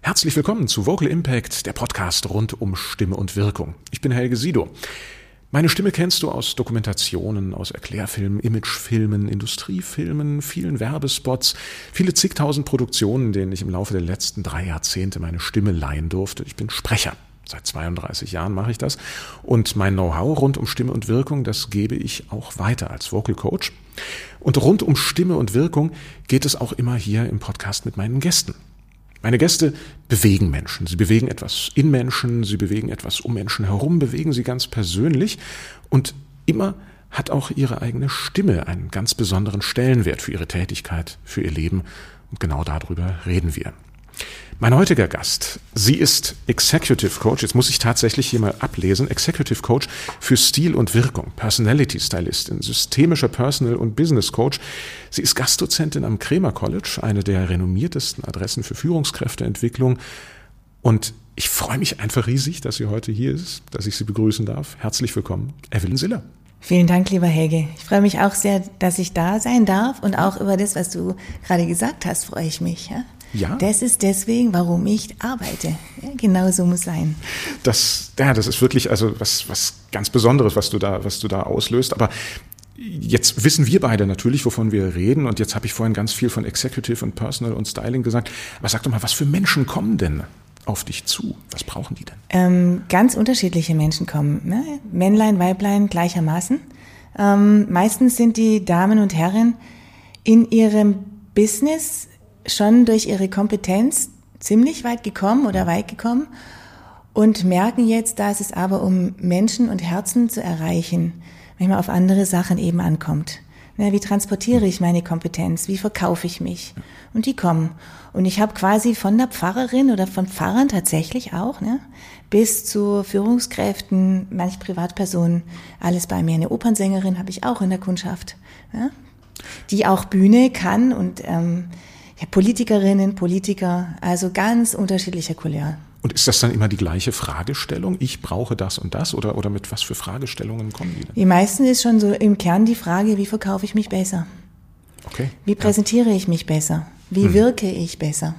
Herzlich willkommen zu Vocal Impact, der Podcast rund um Stimme und Wirkung. Ich bin Helge Sido. Meine Stimme kennst du aus Dokumentationen, aus Erklärfilmen, Imagefilmen, Industriefilmen, vielen Werbespots, viele zigtausend Produktionen, denen ich im Laufe der letzten drei Jahrzehnte meine Stimme leihen durfte. Ich bin Sprecher. Seit 32 Jahren mache ich das. Und mein Know-how rund um Stimme und Wirkung, das gebe ich auch weiter als Vocal Coach. Und rund um Stimme und Wirkung geht es auch immer hier im Podcast mit meinen Gästen. Meine Gäste bewegen Menschen. Sie bewegen etwas in Menschen, sie bewegen etwas um Menschen herum, bewegen sie ganz persönlich und immer hat auch ihre eigene Stimme einen ganz besonderen Stellenwert für ihre Tätigkeit, für ihr Leben und genau darüber reden wir. Mein heutiger Gast, sie ist Executive Coach, jetzt muss ich tatsächlich hier mal ablesen, Executive Coach für Stil und Wirkung, Personality Stylistin, systemischer Personal und Business Coach. Sie ist Gastdozentin am Kremer College, eine der renommiertesten Adressen für Führungskräfteentwicklung. Und ich freue mich einfach riesig, dass sie heute hier ist, dass ich sie begrüßen darf. Herzlich willkommen, Evelyn Siller. Vielen Dank, lieber Helge. Ich freue mich auch sehr, dass ich da sein darf und auch über das, was du gerade gesagt hast, freue ich mich. Ja? Ja. Das ist deswegen, warum ich arbeite. Ja, genau so muss sein. Das, ja, das ist wirklich also was, was ganz Besonderes, was du da, was du da auslöst. Aber Jetzt wissen wir beide natürlich, wovon wir reden. Und jetzt habe ich vorhin ganz viel von Executive und Personal und Styling gesagt. Aber sag doch mal, was für Menschen kommen denn auf dich zu? Was brauchen die denn? Ähm, ganz unterschiedliche Menschen kommen. Ne? Männlein, Weiblein gleichermaßen. Ähm, meistens sind die Damen und Herren in ihrem Business schon durch ihre Kompetenz ziemlich weit gekommen oder weit gekommen und merken jetzt, dass es aber um Menschen und Herzen zu erreichen, manchmal auf andere Sachen eben ankommt. Na, wie transportiere ich meine Kompetenz? Wie verkaufe ich mich? Und die kommen. Und ich habe quasi von der Pfarrerin oder von Pfarrern tatsächlich auch, ne, bis zu Führungskräften, manch Privatpersonen, alles bei mir. Eine Opernsängerin habe ich auch in der Kundschaft, ja, die auch Bühne kann und ähm, ja, Politikerinnen, Politiker, also ganz unterschiedlicher Couleur. Und ist das dann immer die gleiche Fragestellung? Ich brauche das und das oder, oder mit was für Fragestellungen kommen die denn? Die meisten ist schon so im Kern die Frage, wie verkaufe ich mich besser? Okay. Wie präsentiere ja. ich mich besser? Wie hm. wirke ich besser?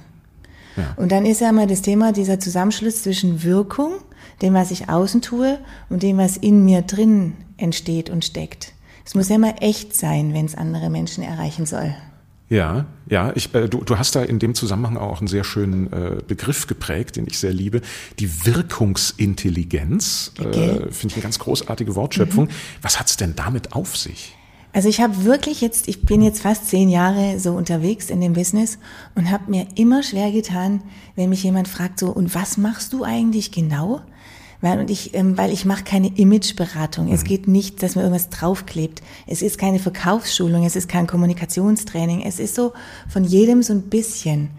Ja. Und dann ist ja immer das Thema dieser Zusammenschluss zwischen Wirkung, dem, was ich außen tue, und dem, was in mir drin entsteht und steckt. Es muss ja immer echt sein, wenn es andere Menschen erreichen soll. Ja, ja, ich, äh, du, du hast da in dem Zusammenhang auch einen sehr schönen äh, Begriff geprägt, den ich sehr liebe. Die Wirkungsintelligenz. Okay. Äh, Finde ich eine ganz großartige Wortschöpfung. Mhm. Was hat's denn damit auf sich? Also ich habe wirklich jetzt, ich bin jetzt fast zehn Jahre so unterwegs in dem Business und habe mir immer schwer getan, wenn mich jemand fragt so, und was machst du eigentlich genau? Weil, und ich, ähm, weil ich mache keine Imageberatung. Mhm. Es geht nicht, dass man irgendwas draufklebt. Es ist keine Verkaufsschulung, es ist kein Kommunikationstraining. Es ist so von jedem so ein bisschen.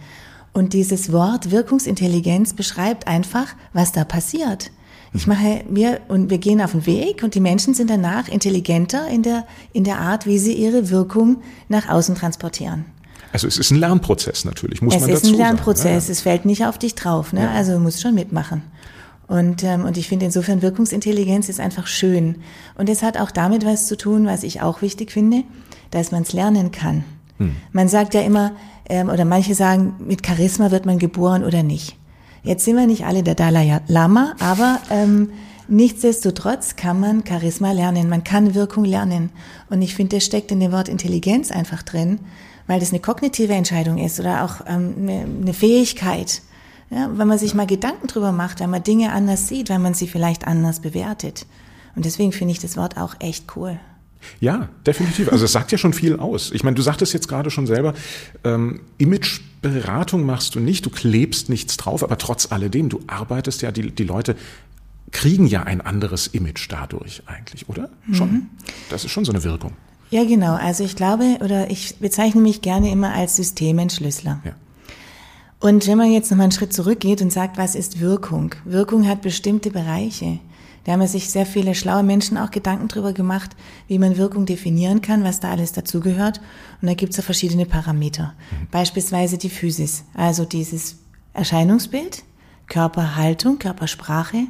Und dieses Wort Wirkungsintelligenz beschreibt einfach, was da passiert. Ich mache mir und wir gehen auf den Weg und die Menschen sind danach intelligenter in der in der Art, wie sie ihre Wirkung nach außen transportieren. Also es ist ein Lernprozess natürlich, muss es man dazu sagen. Es ist ein Lernprozess, ja. es fällt nicht auf dich drauf, ne? Ja. Also du musst schon mitmachen. Und, ähm, und ich finde insofern Wirkungsintelligenz ist einfach schön. Und es hat auch damit was zu tun, was ich auch wichtig finde, dass man es lernen kann. Hm. Man sagt ja immer, ähm, oder manche sagen, mit Charisma wird man geboren oder nicht. Jetzt sind wir nicht alle der Dalai Lama, aber ähm, nichtsdestotrotz kann man Charisma lernen, man kann Wirkung lernen. Und ich finde, das steckt in dem Wort Intelligenz einfach drin, weil das eine kognitive Entscheidung ist oder auch ähm, eine, eine Fähigkeit. Ja, wenn man sich mal Gedanken drüber macht, wenn man Dinge anders sieht, wenn man sie vielleicht anders bewertet. Und deswegen finde ich das Wort auch echt cool. Ja, definitiv. Also es sagt ja schon viel aus. Ich meine, du sagtest jetzt gerade schon selber, ähm, Imageberatung machst du nicht, du klebst nichts drauf, aber trotz alledem, du arbeitest ja, die, die Leute kriegen ja ein anderes Image dadurch eigentlich, oder? Mhm. Schon. Das ist schon so eine Wirkung. Ja, genau. Also ich glaube, oder ich bezeichne mich gerne immer als Systementschlüsseler. Ja. Und wenn man jetzt nochmal einen Schritt zurückgeht und sagt, was ist Wirkung? Wirkung hat bestimmte Bereiche. Da haben sich sehr viele schlaue Menschen auch Gedanken drüber gemacht, wie man Wirkung definieren kann, was da alles dazugehört. Und da gibt es ja verschiedene Parameter. Mhm. Beispielsweise die Physis, also dieses Erscheinungsbild, Körperhaltung, Körpersprache,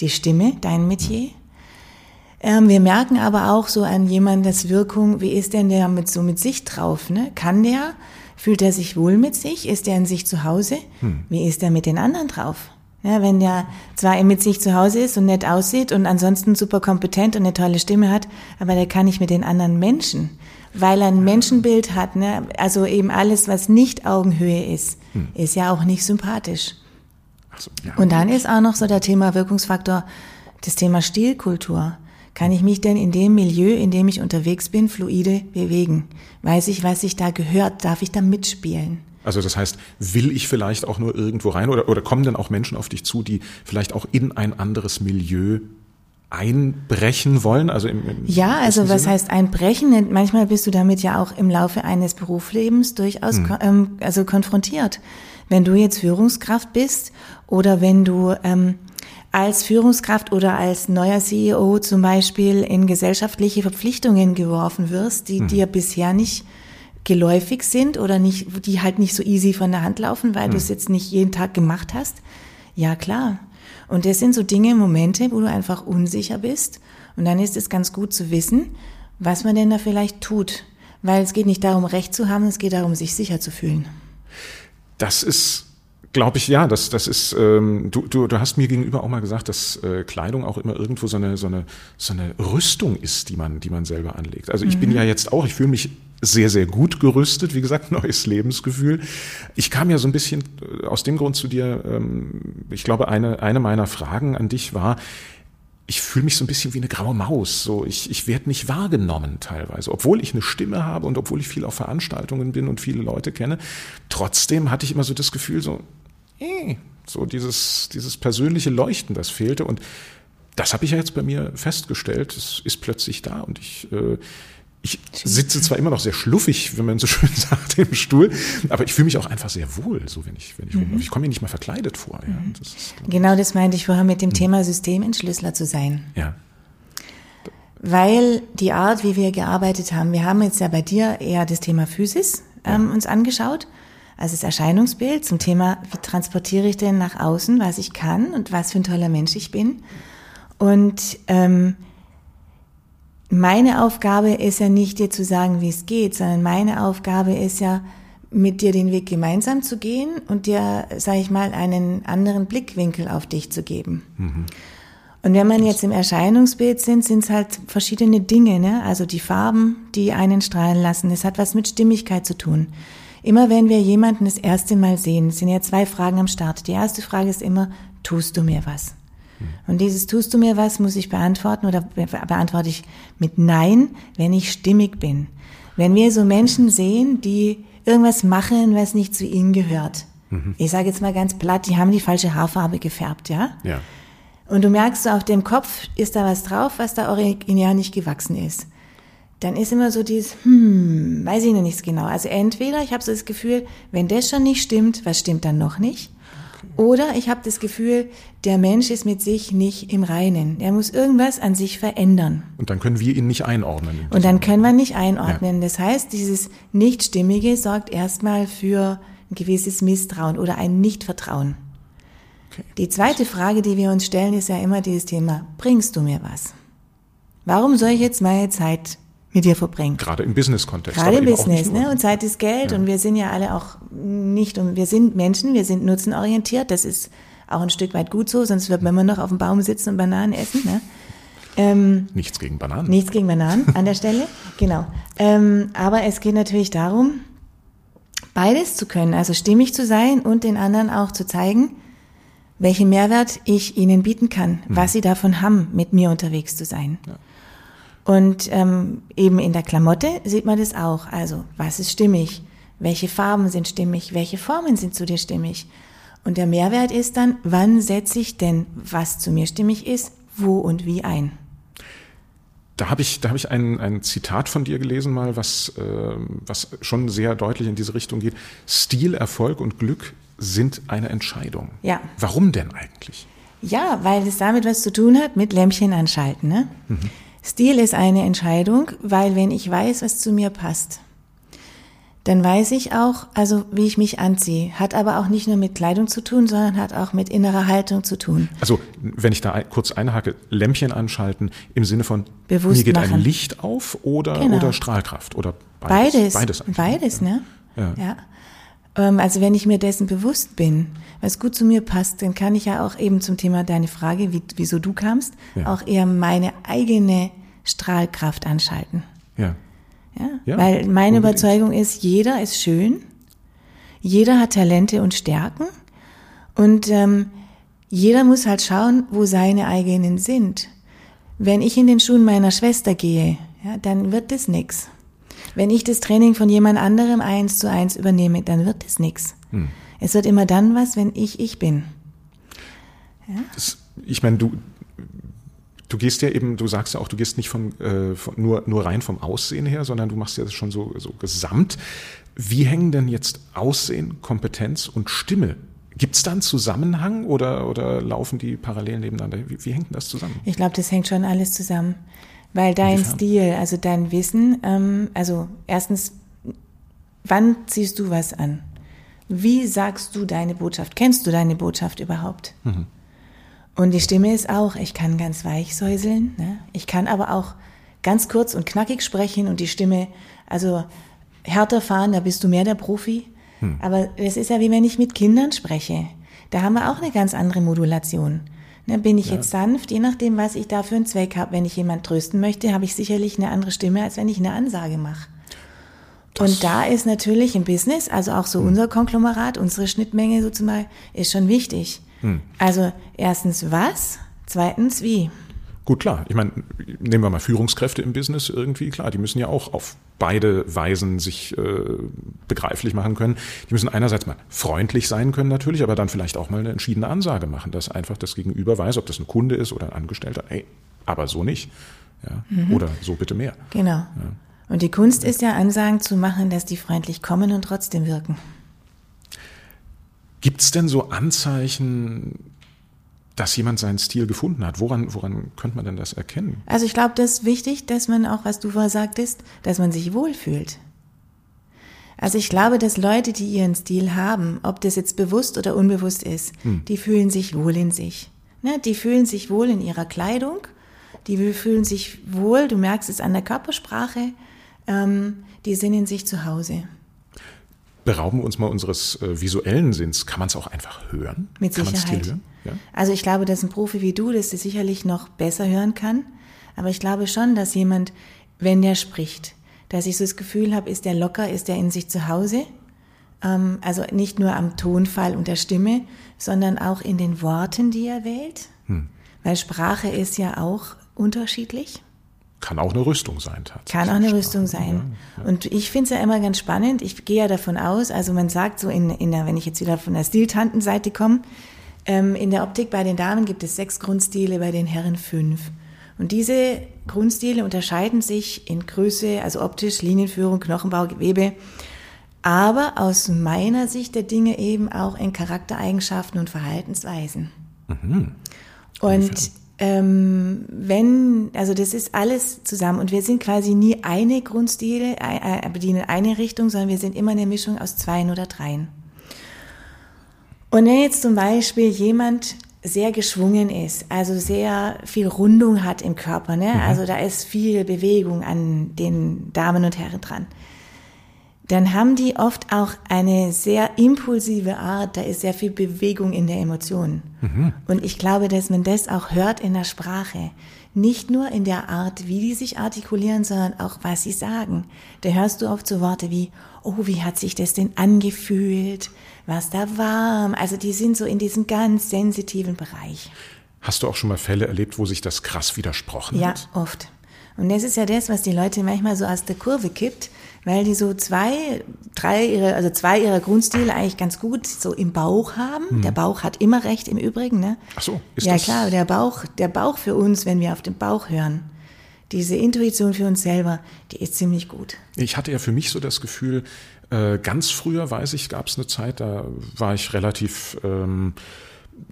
die Stimme, dein Metier. Ähm, wir merken aber auch so an jemandem, das Wirkung, wie ist denn der mit so mit sich drauf? Ne? Kann der Fühlt er sich wohl mit sich? Ist er in sich zu Hause? Hm. Wie ist er mit den anderen drauf? Ja, wenn der zwar mit sich zu Hause ist und nett aussieht und ansonsten super kompetent und eine tolle Stimme hat, aber der kann nicht mit den anderen Menschen, weil er ein Menschenbild hat. Ne? Also eben alles, was nicht Augenhöhe ist, hm. ist ja auch nicht sympathisch. So, ja. Und dann ist auch noch so der Thema Wirkungsfaktor, das Thema Stilkultur. Kann ich mich denn in dem Milieu, in dem ich unterwegs bin, fluide bewegen? Weiß ich, was sich da gehört? Darf ich da mitspielen? Also das heißt, will ich vielleicht auch nur irgendwo rein oder, oder kommen dann auch Menschen auf dich zu, die vielleicht auch in ein anderes Milieu einbrechen wollen? Also im, im ja, also was Sinne? heißt einbrechen? Manchmal bist du damit ja auch im Laufe eines Berufslebens durchaus hm. ähm, also konfrontiert. Wenn du jetzt Führungskraft bist oder wenn du ähm, als Führungskraft oder als neuer CEO zum Beispiel in gesellschaftliche Verpflichtungen geworfen wirst, die hm. dir bisher nicht geläufig sind oder nicht, die halt nicht so easy von der Hand laufen, weil hm. du es jetzt nicht jeden Tag gemacht hast. Ja, klar. Und das sind so Dinge, Momente, wo du einfach unsicher bist. Und dann ist es ganz gut zu wissen, was man denn da vielleicht tut. Weil es geht nicht darum, Recht zu haben, es geht darum, sich sicher zu fühlen. Das ist Glaube ich, ja. Das, das ist, ähm, du, du, du hast mir gegenüber auch mal gesagt, dass äh, Kleidung auch immer irgendwo so eine, so, eine, so eine Rüstung ist, die man, die man selber anlegt. Also ich mhm. bin ja jetzt auch, ich fühle mich sehr, sehr gut gerüstet, wie gesagt, neues Lebensgefühl. Ich kam ja so ein bisschen äh, aus dem Grund zu dir, ähm, ich glaube, eine, eine meiner Fragen an dich war, ich fühle mich so ein bisschen wie eine graue Maus. So, ich, ich werde nicht wahrgenommen teilweise, obwohl ich eine Stimme habe und obwohl ich viel auf Veranstaltungen bin und viele Leute kenne. Trotzdem hatte ich immer so das Gefühl, so, eh, so dieses, dieses persönliche Leuchten, das fehlte. Und das habe ich ja jetzt bei mir festgestellt. Es ist plötzlich da und ich, äh, ich sitze zwar immer noch sehr schluffig, wenn man so schön sagt, im Stuhl, aber ich fühle mich auch einfach sehr wohl, so wenn ich, wenn ich mhm. Ich komme mir nicht mal verkleidet vor. Ja. Mhm. Das ist, genau das meinte ich vorher mit dem mhm. Thema Systementschlüsseler zu sein. Ja. Weil die Art, wie wir gearbeitet haben, wir haben jetzt ja bei dir eher das Thema Physis ähm, ja. uns angeschaut also das Erscheinungsbild zum Thema, wie transportiere ich denn nach außen, was ich kann und was für ein toller Mensch ich bin. Und ähm, meine Aufgabe ist ja nicht dir zu sagen, wie es geht, sondern meine Aufgabe ist ja, mit dir den Weg gemeinsam zu gehen und dir, sage ich mal, einen anderen Blickwinkel auf dich zu geben. Mhm. Und wenn man jetzt im Erscheinungsbild sind, sind es halt verschiedene Dinge, ne? Also die Farben, die einen strahlen lassen. Es hat was mit Stimmigkeit zu tun. Immer wenn wir jemanden das erste Mal sehen, sind ja zwei Fragen am Start. Die erste Frage ist immer, tust du mir was? Und dieses tust du mir was muss ich beantworten oder beantworte ich mit Nein, wenn ich stimmig bin. Wenn wir so Menschen sehen, die irgendwas machen, was nicht zu ihnen gehört. Mhm. Ich sage jetzt mal ganz platt, die haben die falsche Haarfarbe gefärbt, ja? Ja. Und du merkst so auf dem Kopf ist da was drauf, was da originär nicht gewachsen ist dann ist immer so dieses, hm, weiß ich noch nicht genau. Also entweder ich habe so das Gefühl, wenn das schon nicht stimmt, was stimmt dann noch nicht? Oder ich habe das Gefühl, der Mensch ist mit sich nicht im Reinen. Er muss irgendwas an sich verändern. Und dann können wir ihn nicht einordnen. Und dann können wir nicht einordnen. Ja. Das heißt, dieses Nichtstimmige sorgt erstmal für ein gewisses Misstrauen oder ein Nichtvertrauen. Okay. Die zweite Frage, die wir uns stellen, ist ja immer dieses Thema, bringst du mir was? Warum soll ich jetzt meine Zeit mit dir verbringen. Gerade im Business-Kontext. Gerade im Business, ne? Und Zeit ist Geld ja. und wir sind ja alle auch nicht, und wir sind Menschen, wir sind nutzenorientiert, das ist auch ein Stück weit gut so, sonst wird man immer noch auf dem Baum sitzen und Bananen essen, ne? Ähm, nichts gegen Bananen. Nichts gegen Bananen an der Stelle, genau. Ähm, aber es geht natürlich darum, beides zu können, also stimmig zu sein und den anderen auch zu zeigen, welchen Mehrwert ich ihnen bieten kann, mhm. was sie davon haben, mit mir unterwegs zu sein. Ja. Und ähm, eben in der Klamotte sieht man das auch. Also, was ist stimmig? Welche Farben sind stimmig? Welche Formen sind zu dir stimmig? Und der Mehrwert ist dann, wann setze ich denn, was zu mir stimmig ist, wo und wie ein? Da habe ich, da hab ich ein, ein Zitat von dir gelesen mal, was, äh, was schon sehr deutlich in diese Richtung geht. Stil, Erfolg und Glück sind eine Entscheidung. Ja. Warum denn eigentlich? Ja, weil es damit was zu tun hat mit Lämpchen anschalten. Ne? Mhm. Stil ist eine Entscheidung, weil wenn ich weiß, was zu mir passt, dann weiß ich auch, also wie ich mich anziehe. Hat aber auch nicht nur mit Kleidung zu tun, sondern hat auch mit innerer Haltung zu tun. Also wenn ich da kurz einhake, Lämpchen anschalten im Sinne von Bewusst mir geht machen. ein Licht auf oder, genau. oder Strahlkraft oder beides. Beides, beides, beides ne? Ja. ja. Ähm, also wenn ich mir dessen bewusst bin, was gut zu mir passt, dann kann ich ja auch eben zum Thema deine Frage, wie, wieso du kamst, ja. auch eher meine eigene Strahlkraft anschalten. Ja. Ja, ja weil meine unbedingt. Überzeugung ist, jeder ist schön, jeder hat Talente und Stärken und ähm, jeder muss halt schauen, wo seine eigenen sind. Wenn ich in den Schuhen meiner Schwester gehe, ja, dann wird das nix. Wenn ich das Training von jemand anderem eins zu eins übernehme, dann wird das nix. Hm. Es wird immer dann was, wenn ich ich bin. Ja? Das, ich meine, du, du gehst ja eben, du sagst ja auch, du gehst nicht vom, äh, von, nur, nur rein vom Aussehen her, sondern du machst ja das schon so, so gesamt. Wie hängen denn jetzt Aussehen, Kompetenz und Stimme Gibt es da einen Zusammenhang oder, oder laufen die parallel nebeneinander? Wie, wie hängt denn das zusammen? Ich glaube, das hängt schon alles zusammen. Weil dein Inwiefern? Stil, also dein Wissen, ähm, also erstens, wann ziehst du was an? Wie sagst du deine Botschaft? Kennst du deine Botschaft überhaupt? Mhm. Und die Stimme ist auch, ich kann ganz weich säuseln, ne? ich kann aber auch ganz kurz und knackig sprechen und die Stimme, also härter fahren, da bist du mehr der Profi. Hm. Aber es ist ja wie wenn ich mit Kindern spreche. Da haben wir auch eine ganz andere Modulation. Ne, bin ich ja. jetzt sanft, je nachdem, was ich da für einen Zweck habe. Wenn ich jemand trösten möchte, habe ich sicherlich eine andere Stimme, als wenn ich eine Ansage mache. Und da ist natürlich im Business, also auch so hm. unser Konglomerat, unsere Schnittmenge sozusagen, ist schon wichtig. Hm. Also erstens was, zweitens wie. Gut, klar. Ich meine, nehmen wir mal Führungskräfte im Business irgendwie, klar, die müssen ja auch auf beide Weisen sich äh, begreiflich machen können. Die müssen einerseits mal freundlich sein können natürlich, aber dann vielleicht auch mal eine entschiedene Ansage machen, dass einfach das Gegenüber weiß, ob das ein Kunde ist oder ein Angestellter, ey, aber so nicht. Ja? Mhm. Oder so bitte mehr. Genau. Ja. Und die Kunst ist ja, Ansagen zu machen, dass die freundlich kommen und trotzdem wirken. Gibt es denn so Anzeichen, dass jemand seinen Stil gefunden hat. Woran, woran könnte man denn das erkennen? Also ich glaube, das ist wichtig, dass man auch, was du vorher sagtest, dass man sich wohlfühlt. Also ich glaube, dass Leute, die ihren Stil haben, ob das jetzt bewusst oder unbewusst ist, hm. die fühlen sich wohl in sich. Ne? Die fühlen sich wohl in ihrer Kleidung, die fühlen sich wohl, du merkst es an der Körpersprache, ähm, die sind in sich zu Hause berauben wir uns mal unseres äh, visuellen Sinns. Kann man es auch einfach hören? Mit kann Sicherheit. Hören? Ja? Also ich glaube, dass ein Profi wie du das sicherlich noch besser hören kann. Aber ich glaube schon, dass jemand, wenn der spricht, dass ich so das Gefühl habe, ist der locker, ist der in sich zu Hause. Ähm, also nicht nur am Tonfall und der Stimme, sondern auch in den Worten, die er wählt. Hm. Weil Sprache ist ja auch unterschiedlich. Kann auch eine Rüstung sein, tatsächlich. Kann auch eine Rüstung sein. Ja, ja. Und ich finde es ja immer ganz spannend. Ich gehe ja davon aus, also man sagt so in, in der, wenn ich jetzt wieder von der Stiltantenseite komme, ähm, in der Optik bei den Damen gibt es sechs Grundstile, bei den Herren fünf. Und diese Grundstile unterscheiden sich in Größe, also optisch, Linienführung, Knochenbau, Gewebe, aber aus meiner Sicht der Dinge eben auch in Charaktereigenschaften und Verhaltensweisen. Mhm. Und ähm, wenn, also das ist alles zusammen und wir sind quasi nie eine Grundstile, äh, bedienen eine Richtung, sondern wir sind immer eine Mischung aus zweien oder dreien. Und wenn jetzt zum Beispiel jemand sehr geschwungen ist, also sehr viel Rundung hat im Körper, ne? Mhm. also da ist viel Bewegung an den Damen und Herren dran, dann haben die oft auch eine sehr impulsive Art, da ist sehr viel Bewegung in der Emotion. Mhm. Und ich glaube, dass man das auch hört in der Sprache. Nicht nur in der Art, wie die sich artikulieren, sondern auch, was sie sagen. Da hörst du oft so Worte wie, oh, wie hat sich das denn angefühlt? Was da warm? Also die sind so in diesem ganz sensitiven Bereich. Hast du auch schon mal Fälle erlebt, wo sich das krass widersprochen ja, hat? Ja, oft. Und das ist ja das, was die Leute manchmal so aus der Kurve kippt, weil die so zwei, drei ihre, also zwei ihrer Grundstile eigentlich ganz gut so im Bauch haben. Hm. Der Bauch hat immer recht im Übrigen, ne? Ach so, ist ja, das? Ja klar, der Bauch, der Bauch für uns, wenn wir auf den Bauch hören, diese Intuition für uns selber, die ist ziemlich gut. Ich hatte ja für mich so das Gefühl, äh, ganz früher weiß ich, gab es eine Zeit, da war ich relativ ähm,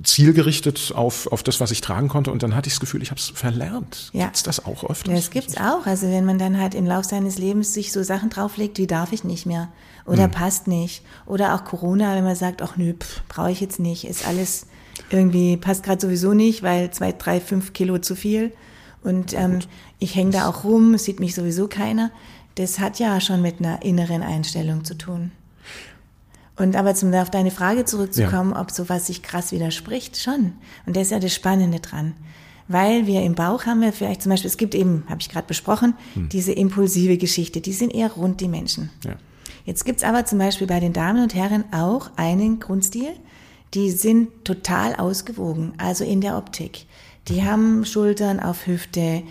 zielgerichtet auf, auf das, was ich tragen konnte. Und dann hatte ich das Gefühl, ich habe es verlernt. Ja. Gibt's das auch öfters? Ja, das gibt's auch. Also wenn man dann halt im Lauf seines Lebens sich so Sachen drauflegt, wie darf ich nicht mehr oder hm. passt nicht. Oder auch Corona, wenn man sagt, ach nö, brauche ich jetzt nicht, ist alles irgendwie, passt gerade sowieso nicht, weil zwei, drei, fünf Kilo zu viel. Und ähm, ich hänge da auch rum, es sieht mich sowieso keiner. Das hat ja schon mit einer inneren Einstellung zu tun. Und aber zum, auf deine Frage zurückzukommen, ja. ob sowas sich krass widerspricht, schon. Und das ist ja das Spannende dran. Weil wir im Bauch haben wir vielleicht zum Beispiel, es gibt eben, habe ich gerade besprochen, hm. diese impulsive Geschichte, die sind eher rund, die Menschen. Ja. Jetzt gibt's aber zum Beispiel bei den Damen und Herren auch einen Grundstil, die sind total ausgewogen, also in der Optik. Die haben Schultern auf Hüfte,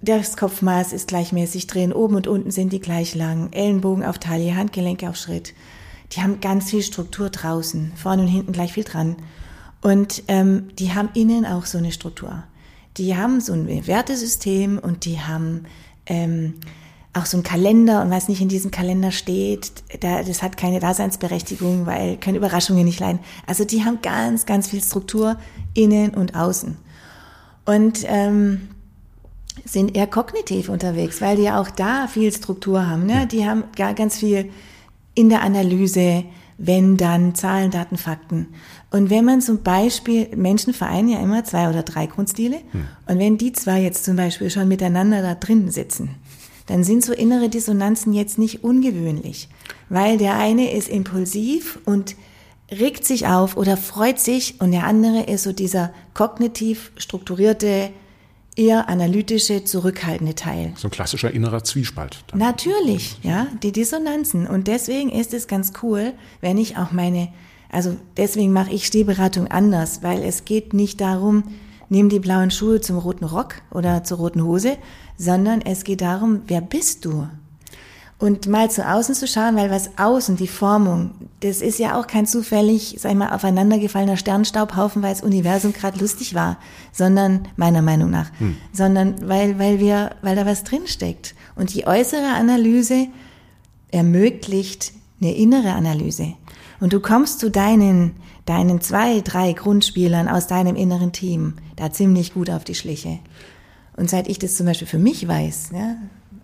das Kopfmaß ist gleichmäßig drin, oben und unten sind die gleich lang, Ellenbogen auf Taille, Handgelenke auf Schritt. Die haben ganz viel Struktur draußen, vorne und hinten gleich viel dran. Und ähm, die haben innen auch so eine Struktur. Die haben so ein Wertesystem und die haben ähm, auch so ein Kalender und was nicht in diesem Kalender steht, da, das hat keine Daseinsberechtigung, weil können Überraschungen nicht leiden. Also die haben ganz, ganz viel Struktur innen und außen. Und ähm, sind eher kognitiv unterwegs, weil die ja auch da viel Struktur haben. Ne? Die haben gar ganz viel in der Analyse, wenn dann Zahlen, Daten, Fakten. Und wenn man zum Beispiel, Menschen vereinen ja immer zwei oder drei Grundstile, hm. und wenn die zwei jetzt zum Beispiel schon miteinander da drin sitzen, dann sind so innere Dissonanzen jetzt nicht ungewöhnlich, weil der eine ist impulsiv und regt sich auf oder freut sich und der andere ist so dieser kognitiv strukturierte, eher analytische, zurückhaltende Teil. So ein klassischer innerer Zwiespalt. Dann. Natürlich, ja, die Dissonanzen. Und deswegen ist es ganz cool, wenn ich auch meine, also deswegen mache ich Stehberatung anders, weil es geht nicht darum, nimm die blauen Schuhe zum roten Rock oder zur roten Hose, sondern es geht darum, wer bist du? Und mal zu außen zu schauen, weil was außen, die Formung, das ist ja auch kein zufällig, sag ich mal, aufeinandergefallener Sternstaubhaufen, weil das Universum gerade lustig war, sondern, meiner Meinung nach, hm. sondern weil, weil wir, weil da was drinsteckt. Und die äußere Analyse ermöglicht eine innere Analyse. Und du kommst zu deinen, deinen zwei, drei Grundspielern aus deinem inneren Team da ziemlich gut auf die Schliche. Und seit ich das zum Beispiel für mich weiß, ja,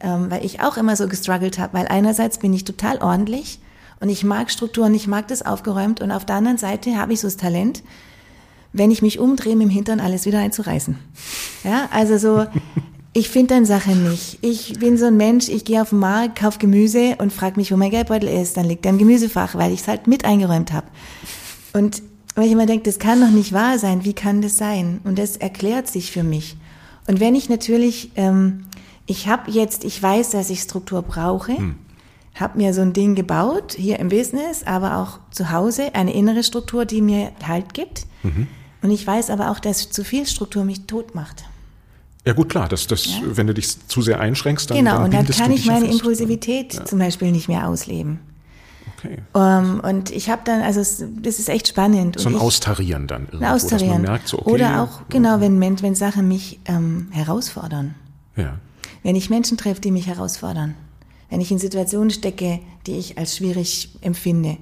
ähm, weil ich auch immer so gestruggelt habe, weil einerseits bin ich total ordentlich und ich mag Strukturen, ich mag das aufgeräumt und auf der anderen Seite habe ich so das Talent, wenn ich mich umdrehe, dem Hintern alles wieder einzureißen. Ja, also so, ich finde dann Sachen nicht. Ich bin so ein Mensch, ich gehe auf den Markt, kaufe Gemüse und frage mich, wo mein Geldbeutel ist. Dann liegt er im Gemüsefach, weil ich es halt mit eingeräumt habe. Und weil ich immer denke, das kann doch nicht wahr sein. Wie kann das sein? Und das erklärt sich für mich. Und wenn ich natürlich ähm, ich habe jetzt, ich weiß, dass ich Struktur brauche, hm. habe mir so ein Ding gebaut, hier im Business, aber auch zu Hause, eine innere Struktur, die mir Halt gibt. Mhm. Und ich weiß aber auch, dass zu viel Struktur mich tot macht. Ja gut, klar, das, das, ja? wenn du dich zu sehr einschränkst, dann Genau, dann und dann kann ich meine Impulsivität ja. zum Beispiel nicht mehr ausleben. Okay. Um, ähm, und ich habe dann, also es, das ist echt spannend. So ein ich, Austarieren dann irgendwo, Austarieren. Merkt, so, okay, Oder auch, genau, wenn, wenn Sachen mich ähm, herausfordern. Ja. Wenn ich Menschen treffe, die mich herausfordern, wenn ich in Situationen stecke, die ich als schwierig empfinde,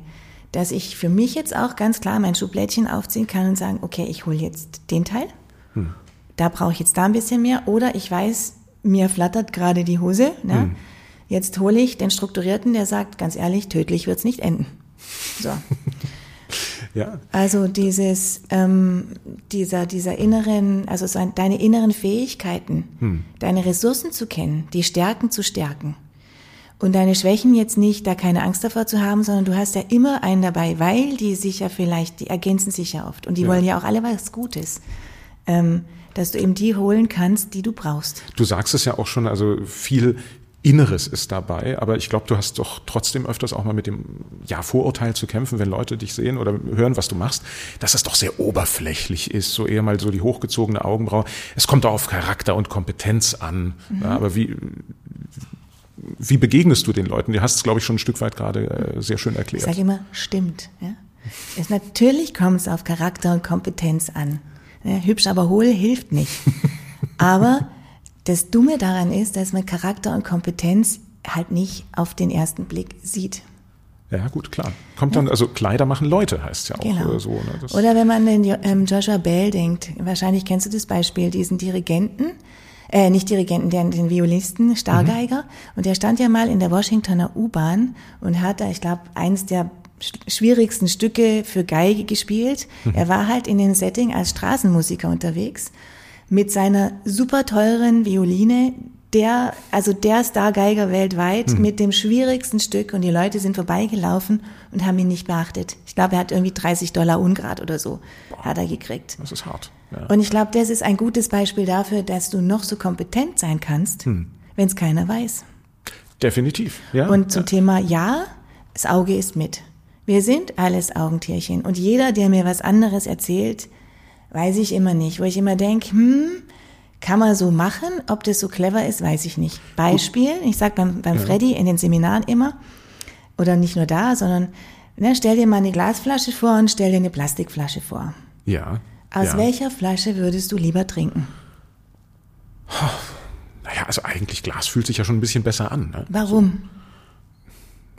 dass ich für mich jetzt auch ganz klar mein Schublädchen aufziehen kann und sagen, okay, ich hole jetzt den Teil, hm. da brauche ich jetzt da ein bisschen mehr oder ich weiß, mir flattert gerade die Hose, ne? Hm. jetzt hole ich den Strukturierten, der sagt, ganz ehrlich, tödlich wird's nicht enden. So. Ja. Also dieses, ähm, dieser, dieser inneren, also so ein, deine inneren Fähigkeiten, hm. deine Ressourcen zu kennen, die Stärken zu stärken. Und deine Schwächen jetzt nicht, da keine Angst davor zu haben, sondern du hast ja immer einen dabei, weil die sich ja vielleicht, die ergänzen sich ja oft. Und die ja. wollen ja auch alle was Gutes. Ähm, dass du eben die holen kannst, die du brauchst. Du sagst es ja auch schon, also viel Inneres ist dabei, aber ich glaube, du hast doch trotzdem öfters auch mal mit dem ja, Vorurteil zu kämpfen, wenn Leute dich sehen oder hören, was du machst, dass das doch sehr oberflächlich ist, so eher mal so die hochgezogene Augenbraue. Es kommt auch auf Charakter und Kompetenz an. Mhm. Ja, aber wie, wie begegnest du den Leuten? Du hast es, glaube ich, schon ein Stück weit gerade äh, sehr schön erklärt. Ich sage immer, stimmt. Ja? Es, natürlich kommt es auf Charakter und Kompetenz an. Ja, hübsch aber hohl hilft nicht. aber das Dumme daran ist, dass man Charakter und Kompetenz halt nicht auf den ersten Blick sieht. Ja, gut, klar. Kommt dann, also Kleider machen Leute, heißt ja auch genau. so. Ne? Oder wenn man den ähm, Joshua Bell denkt, wahrscheinlich kennst du das Beispiel, diesen Dirigenten, äh, nicht Dirigenten, den, den Violisten, Stargeiger. Mhm. Und der stand ja mal in der Washingtoner U-Bahn und hat da, ich glaube, eins der schwierigsten Stücke für Geige gespielt. Mhm. Er war halt in den Setting als Straßenmusiker unterwegs mit seiner super teuren Violine, der, also der Stargeiger weltweit hm. mit dem schwierigsten Stück und die Leute sind vorbeigelaufen und haben ihn nicht beachtet. Ich glaube, er hat irgendwie 30 Dollar Ungrad oder so, Boah, hat er gekriegt. Das ist hart. Ja. Und ich glaube, das ist ein gutes Beispiel dafür, dass du noch so kompetent sein kannst, hm. wenn es keiner weiß. Definitiv, ja. Und zum ja. Thema Ja, das Auge ist mit. Wir sind alles Augentierchen. Und jeder, der mir was anderes erzählt, weiß ich immer nicht. Wo ich immer denke, hm, kann man so machen. Ob das so clever ist, weiß ich nicht. Beispiel, ich sage beim, beim ja. Freddy in den Seminaren immer, oder nicht nur da, sondern ne, stell dir mal eine Glasflasche vor und stell dir eine Plastikflasche vor. Ja. Aus ja. welcher Flasche würdest du lieber trinken? Naja, also eigentlich Glas fühlt sich ja schon ein bisschen besser an. Ne? Warum?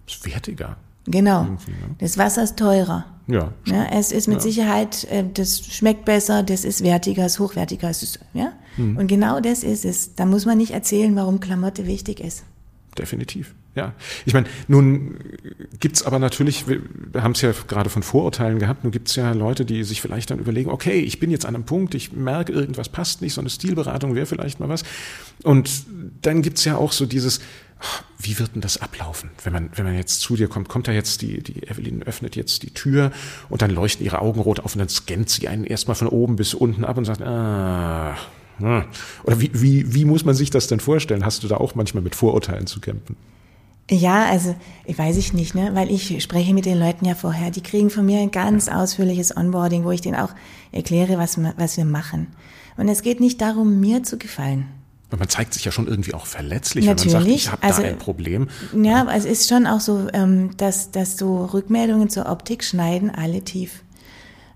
So, ist wertiger. Genau. Ne? Das Wasser ist teurer. Ja. ja es ist mit ja. Sicherheit, äh, das schmeckt besser, das ist wertiger, ist hochwertiger. Ist, ja? Mhm. Und genau das ist es. Da muss man nicht erzählen, warum Klamotte wichtig ist. Definitiv. Ja, ich meine, nun gibt's aber natürlich, wir haben es ja gerade von Vorurteilen gehabt, nun gibt's ja Leute, die sich vielleicht dann überlegen, okay, ich bin jetzt an einem Punkt, ich merke, irgendwas passt nicht, so eine Stilberatung wäre vielleicht mal was. Und dann gibt's ja auch so dieses, wie wird denn das ablaufen, wenn man, wenn man jetzt zu dir kommt? Kommt da jetzt die, die Evelyn öffnet jetzt die Tür und dann leuchten ihre Augen rot auf und dann scannt sie einen erstmal von oben bis unten ab und sagt, ah, hm. oder wie, wie, wie muss man sich das denn vorstellen? Hast du da auch manchmal mit Vorurteilen zu kämpfen? Ja, also ich weiß ich nicht, ne, weil ich spreche mit den Leuten ja vorher. Die kriegen von mir ein ganz ausführliches Onboarding, wo ich denen auch erkläre, was, was wir machen. Und es geht nicht darum, mir zu gefallen. Man zeigt sich ja schon irgendwie auch verletzlich, Natürlich. wenn man sagt, ich habe also, da ein Problem. Ja, also es ist schon auch so, ähm, dass, dass so Rückmeldungen zur Optik schneiden alle tief.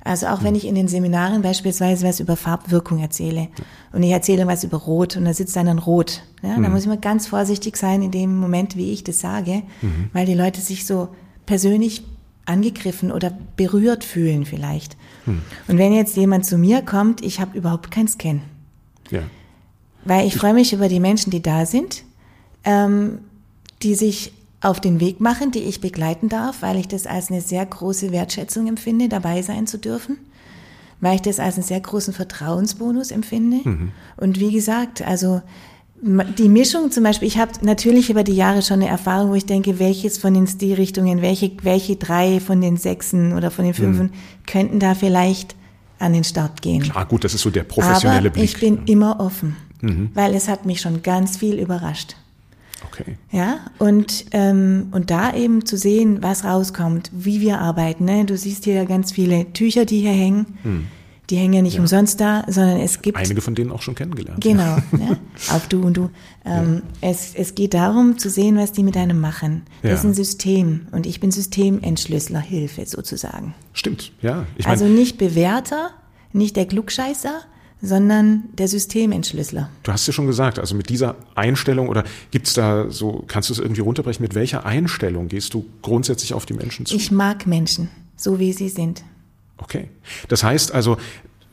Also auch wenn hm. ich in den Seminaren beispielsweise was über Farbwirkung erzähle und ich erzähle was über Rot und da sitzt dann ein Rot, ja, mhm. da muss ich mal ganz vorsichtig sein in dem Moment, wie ich das sage, mhm. weil die Leute sich so persönlich angegriffen oder berührt fühlen vielleicht. Mhm. Und wenn jetzt jemand zu mir kommt, ich habe überhaupt kein Scan. Ja. Weil ich freue mich über die Menschen, die da sind, ähm, die sich auf den Weg machen, die ich begleiten darf, weil ich das als eine sehr große Wertschätzung empfinde, dabei sein zu dürfen, weil ich das als einen sehr großen Vertrauensbonus empfinde. Mhm. Und wie gesagt, also die Mischung zum Beispiel, ich habe natürlich über die Jahre schon eine Erfahrung, wo ich denke, welches von den Stilrichtungen, welche, welche drei von den sechsen oder von den fünfen mhm. könnten da vielleicht an den Start gehen. Klar, gut, das ist so der professionelle Aber Blick. Ich bin immer offen mhm. weil es hat mich schon ganz viel überrascht. Okay. Ja, und, ähm, und da eben zu sehen, was rauskommt, wie wir arbeiten. Ne? Du siehst hier ganz viele Tücher, die hier hängen. Hm. Die hängen ja nicht ja. umsonst da, sondern es gibt. Einige von denen auch schon kennengelernt. Genau, ja. ne? auch du und du. Ähm, ja. es, es geht darum zu sehen, was die mit einem machen. Das ist ein System und ich bin Systementschlüsseler, Hilfe sozusagen. Stimmt, ja. Ich mein, also nicht Bewerter, nicht der Klugscheißer, sondern der Systementschlüsseler. Du hast ja schon gesagt, also mit dieser Einstellung oder gibt's da so, kannst du es irgendwie runterbrechen, mit welcher Einstellung gehst du grundsätzlich auf die Menschen zu? Ich mag Menschen, so wie sie sind. Okay. Das heißt also,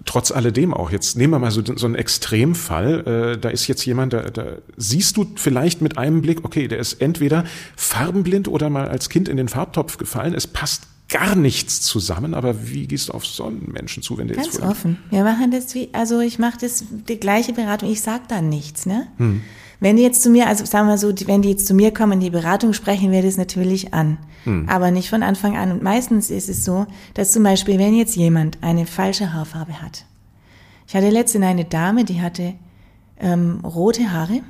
trotz alledem auch, jetzt nehmen wir mal so, so einen Extremfall, äh, da ist jetzt jemand, da, da siehst du vielleicht mit einem Blick, okay, der ist entweder farbenblind oder mal als Kind in den Farbtopf gefallen, es passt gar nichts zusammen, aber wie gehst du auf so einen Menschen zu, wenn der Ganz jetzt Ganz offen. Wir machen das wie, also ich mache das die gleiche Beratung, ich sag da nichts, ne? Hm. Wenn die jetzt zu mir, also sagen wir so, wenn die jetzt zu mir kommen in die Beratung, sprechen wir das natürlich an. Hm. Aber nicht von Anfang an. Und meistens ist es so, dass zum Beispiel, wenn jetzt jemand eine falsche Haarfarbe hat. Ich hatte letztens eine Dame, die hatte ähm, rote Haare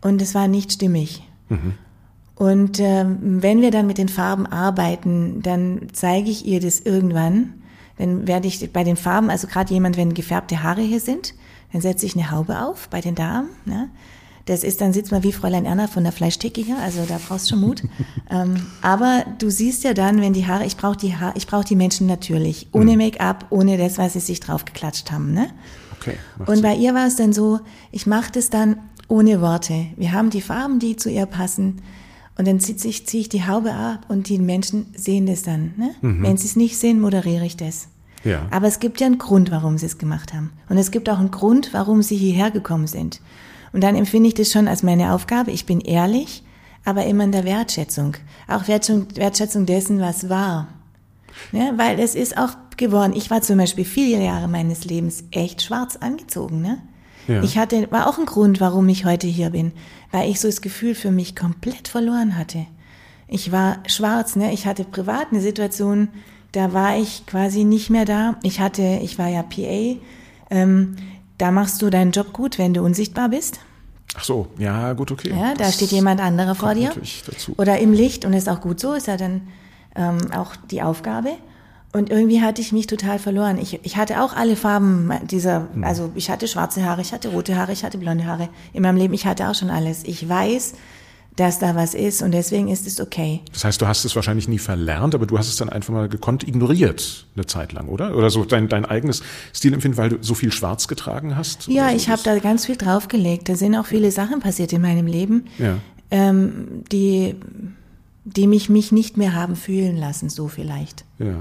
und es war nicht stimmig. Mhm. Und ähm, wenn wir dann mit den Farben arbeiten, dann zeige ich ihr das irgendwann. Dann werde ich bei den Farben, also gerade jemand, wenn gefärbte Haare hier sind, dann setze ich eine Haube auf bei den Damen. Ne? Das ist, dann sitzt man wie Fräulein Erna von der Fleischtheke hier, also da brauchst du schon Mut. ähm, aber du siehst ja dann, wenn die Haare, ich brauche die Haare, ich brauche die Menschen natürlich, ohne mhm. Make-up, ohne das, was sie sich drauf geklatscht haben. Ne? Okay. Und Sinn. bei ihr war es dann so, ich mache das dann ohne Worte. Wir haben die Farben, die zu ihr passen. Und dann ziehe ich, zieh ich die Haube ab und die Menschen sehen das dann. Ne? Mhm. Wenn sie es nicht sehen, moderiere ich das. Ja. Aber es gibt ja einen Grund, warum sie es gemacht haben. Und es gibt auch einen Grund, warum sie hierher gekommen sind. Und dann empfinde ich das schon als meine Aufgabe. Ich bin ehrlich, aber immer in der Wertschätzung. Auch Wertschätzung, Wertschätzung dessen, was war. Ne? Weil es ist auch geworden. Ich war zum Beispiel viele Jahre meines Lebens echt schwarz angezogen. Ne? Ja. Ich hatte, war auch ein Grund, warum ich heute hier bin, weil ich so das Gefühl für mich komplett verloren hatte. Ich war schwarz, ne? Ich hatte privat eine Situation, da war ich quasi nicht mehr da. Ich hatte, ich war ja PA. Ähm, da machst du deinen Job gut, wenn du unsichtbar bist. Ach so, ja, gut, okay. Ja, da das steht jemand anderer vor dir. Dazu. Oder im Licht und ist auch gut so, ist ja dann ähm, auch die Aufgabe. Und irgendwie hatte ich mich total verloren. Ich, ich hatte auch alle Farben dieser, hm. also ich hatte schwarze Haare, ich hatte rote Haare, ich hatte blonde Haare in meinem Leben. Ich hatte auch schon alles. Ich weiß, dass da was ist und deswegen ist es okay. Das heißt, du hast es wahrscheinlich nie verlernt, aber du hast es dann einfach mal gekonnt ignoriert eine Zeit lang, oder? Oder so dein, dein eigenes Stilempfinden, weil du so viel schwarz getragen hast? Ja, so ich habe da ganz viel draufgelegt. Da sind auch viele Sachen passiert in meinem Leben, ja. ähm, die die mich mich nicht mehr haben fühlen lassen, so vielleicht. Ja.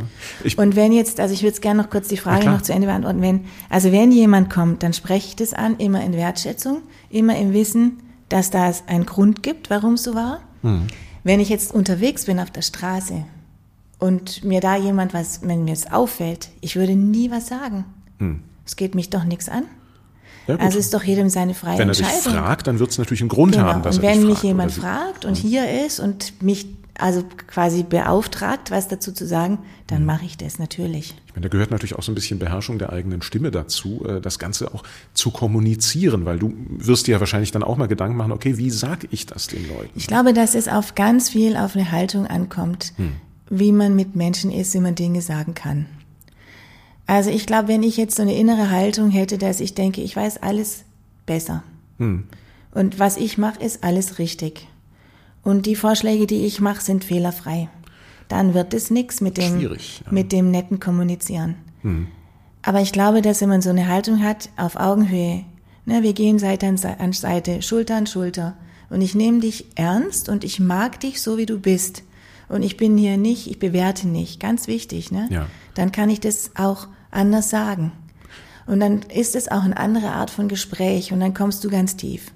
Ich, und wenn jetzt, also ich würde es gerne noch kurz die Frage noch zu Ende beantworten, wenn, also wenn jemand kommt, dann spreche ich das an, immer in Wertschätzung, immer im Wissen, dass da es einen Grund gibt, warum es so war. Hm. Wenn ich jetzt unterwegs bin auf der Straße und mir da jemand was, wenn mir es auffällt, ich würde nie was sagen. Hm. Es geht mich doch nichts an. Ja, also ist doch jedem seine freie wenn Entscheidung. Wenn er dich fragt, dann wird es natürlich einen Grund genau. haben, dass und er wenn dich mich fragt, jemand fragt und hier ist und mich also quasi beauftragt, was dazu zu sagen, dann mhm. mache ich das natürlich. Ich meine, da gehört natürlich auch so ein bisschen Beherrschung der eigenen Stimme dazu, äh, das Ganze auch zu kommunizieren, weil du wirst dir ja wahrscheinlich dann auch mal Gedanken machen, okay, wie sage ich das den Leuten? Ich glaube, dass es auf ganz viel auf eine Haltung ankommt, hm. wie man mit Menschen ist, wie man Dinge sagen kann. Also ich glaube, wenn ich jetzt so eine innere Haltung hätte, dass ich denke, ich weiß alles besser. Hm. Und was ich mache, ist alles richtig. Und die Vorschläge, die ich mache, sind fehlerfrei. Dann wird es nichts mit dem, ja. mit dem netten Kommunizieren. Hm. Aber ich glaube, dass wenn man so eine Haltung hat, auf Augenhöhe, ne, wir gehen Seite an Seite, Schulter an Schulter, und ich nehme dich ernst und ich mag dich so, wie du bist. Und ich bin hier nicht, ich bewerte nicht, ganz wichtig, ne? Ja. Dann kann ich das auch anders sagen. Und dann ist es auch eine andere Art von Gespräch und dann kommst du ganz tief.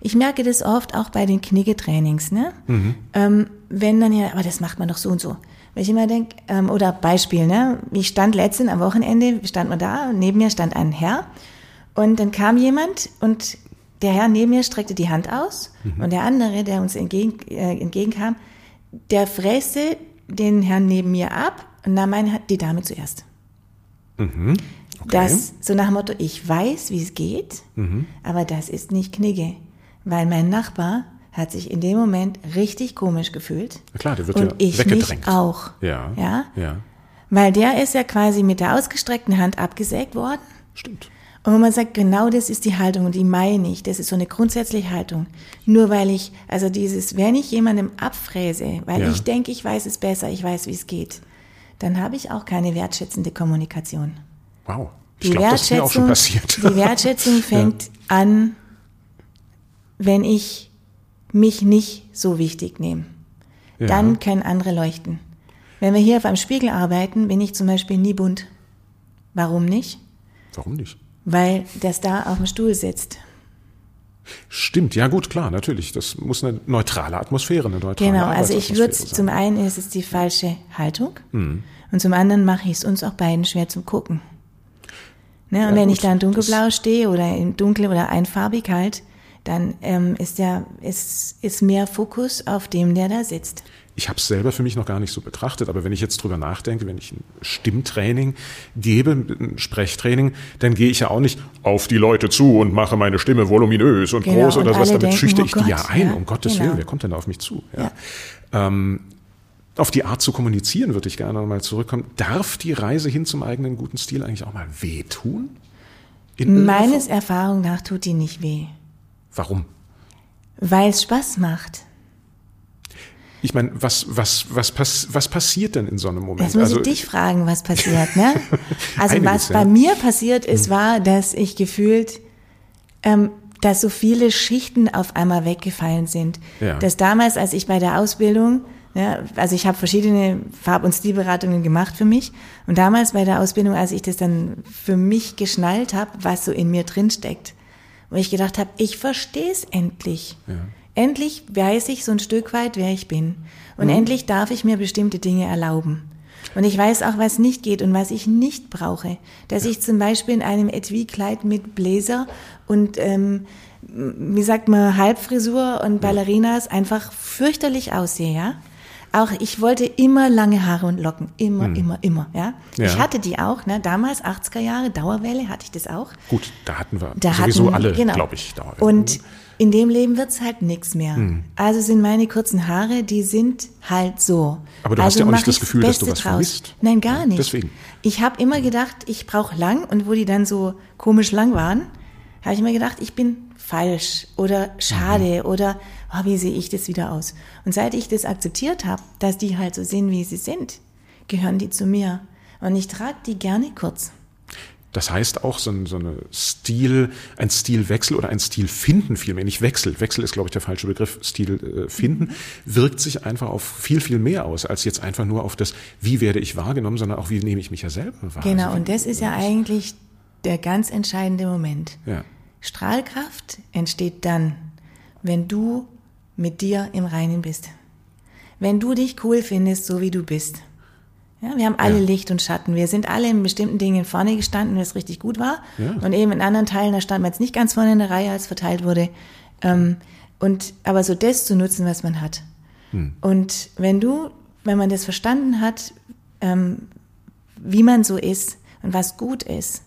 Ich merke das oft auch bei den Kniggetrainings, ne? Mhm. Ähm, wenn dann ja, aber das macht man doch so und so. Wenn ich immer denke, ähm, oder Beispiel, ne? Ich stand letztens am Wochenende, stand man da, neben mir stand ein Herr und dann kam jemand und der Herr neben mir streckte die Hand aus mhm. und der andere, der uns entgegen, äh, entgegenkam, der fräste den Herrn neben mir ab und nahm meine, die Dame zuerst. Mhm. Okay. Das, so nach dem Motto, ich weiß, wie es geht, mhm. aber das ist nicht Knigge. Weil mein Nachbar hat sich in dem Moment richtig komisch gefühlt. Na klar, der wird und ja ich weggedrängt. Mich auch. Ja. ja. Ja. Weil der ist ja quasi mit der ausgestreckten Hand abgesägt worden. Stimmt. Und man sagt, genau das ist die Haltung und die meine ich. Das ist so eine grundsätzliche Haltung. Nur weil ich, also dieses, wenn ich jemandem abfräse, weil ja. ich denke, ich weiß es besser, ich weiß, wie es geht, dann habe ich auch keine wertschätzende Kommunikation. Wow. Ich glaube, das ist mir auch schon passiert. Die Wertschätzung fängt ja. an, wenn ich mich nicht so wichtig nehme. Ja. Dann können andere leuchten. Wenn wir hier auf einem Spiegel arbeiten, bin ich zum Beispiel nie bunt. Warum nicht? Warum nicht? Weil das da auf dem Stuhl sitzt. Stimmt, ja gut, klar, natürlich. Das muss eine neutrale Atmosphäre, eine neutrale Genau, also ich würde zum einen ist es die falsche Haltung mhm. und zum anderen mache ich es uns auch beiden schwer zum Gucken. Ne? Und ja, wenn gut, ich da in dunkelblau stehe oder in dunkel oder einfarbig halt, dann ähm, ist, der, ist, ist mehr Fokus auf dem, der da sitzt. Ich habe es selber für mich noch gar nicht so betrachtet, aber wenn ich jetzt drüber nachdenke, wenn ich ein Stimmtraining gebe, ein Sprechtraining, dann gehe ich ja auch nicht auf die Leute zu und mache meine Stimme voluminös und genau, groß oder sowas. Damit denken, schüchte oh ich Gott, die ja ein, ja, um Gottes genau. Willen, wer kommt denn da auf mich zu? Ja. ja. Ähm, auf die Art zu kommunizieren würde ich gerne nochmal zurückkommen. Darf die Reise hin zum eigenen guten Stil eigentlich auch mal wehtun? Meines Erfahrung nach tut die nicht weh. Warum? Weil es Spaß macht. Ich meine, was, was, was, pass, was passiert denn in so einem Moment? Jetzt muss also, ich dich fragen, was passiert, ne? Also Einiges, was bei mir passiert ist, mhm. war, dass ich gefühlt, ähm, dass so viele Schichten auf einmal weggefallen sind. Ja. Dass damals, als ich bei der Ausbildung, ne, also ich habe verschiedene Farb- und Stilberatungen gemacht für mich. Und damals bei der Ausbildung, als ich das dann für mich geschnallt habe, was so in mir drin steckt, wo ich gedacht habe, ich verstehe es endlich. Ja. Endlich weiß ich so ein Stück weit, wer ich bin. Und mhm. endlich darf ich mir bestimmte Dinge erlauben. Und ich weiß auch, was nicht geht und was ich nicht brauche. Dass ja. ich zum Beispiel in einem Etui-Kleid mit Bläser und, ähm, wie sagt man, Halbfrisur und Ballerinas einfach fürchterlich aussehe, ja? Auch ich wollte immer lange Haare und Locken. Immer, hm. immer, immer, ja? ja? Ich hatte die auch, ne? Damals, 80er Jahre, Dauerwelle hatte ich das auch. Gut, da hatten wir da sowieso hatten, alle, genau. glaube ich, Dauerwelle. Und in dem Leben wird's halt nix mehr. Hm. Also sind meine kurzen Haare, die sind halt so. Aber du also hast ja auch nicht das Gefühl, dass du was draus. vermisst. Nein, gar nicht. Deswegen. Ich habe immer gedacht, ich brauche lang und wo die dann so komisch lang waren, habe ich immer gedacht, ich bin falsch oder schade mhm. oder oh, wie sehe ich das wieder aus? Und seit ich das akzeptiert habe, dass die halt so sind, wie sie sind, gehören die zu mir. Und ich trage die gerne kurz. Das heißt auch so, ein, so eine Stil, ein Stilwechsel oder ein Stilfinden vielmehr, nicht Wechsel, Wechsel ist glaube ich der falsche Begriff, Stil äh, finden, wirkt sich einfach auf viel, viel mehr aus, als jetzt einfach nur auf das, wie werde ich wahrgenommen, sondern auch, wie nehme ich mich ja selber wahr. Genau, also, und das ist ja eigentlich der ganz entscheidende Moment. Ja. Strahlkraft entsteht dann, wenn du mit dir im Reinen bist. Wenn du dich cool findest, so wie du bist. Ja, wir haben alle ja. Licht und Schatten. Wir sind alle in bestimmten Dingen vorne gestanden, wenn es richtig gut war. Ja. Und eben in anderen Teilen, da standen wir jetzt nicht ganz vorne in der Reihe, als verteilt wurde. Ähm, und, aber so das zu nutzen, was man hat. Hm. Und wenn du, wenn man das verstanden hat, ähm, wie man so ist und was gut ist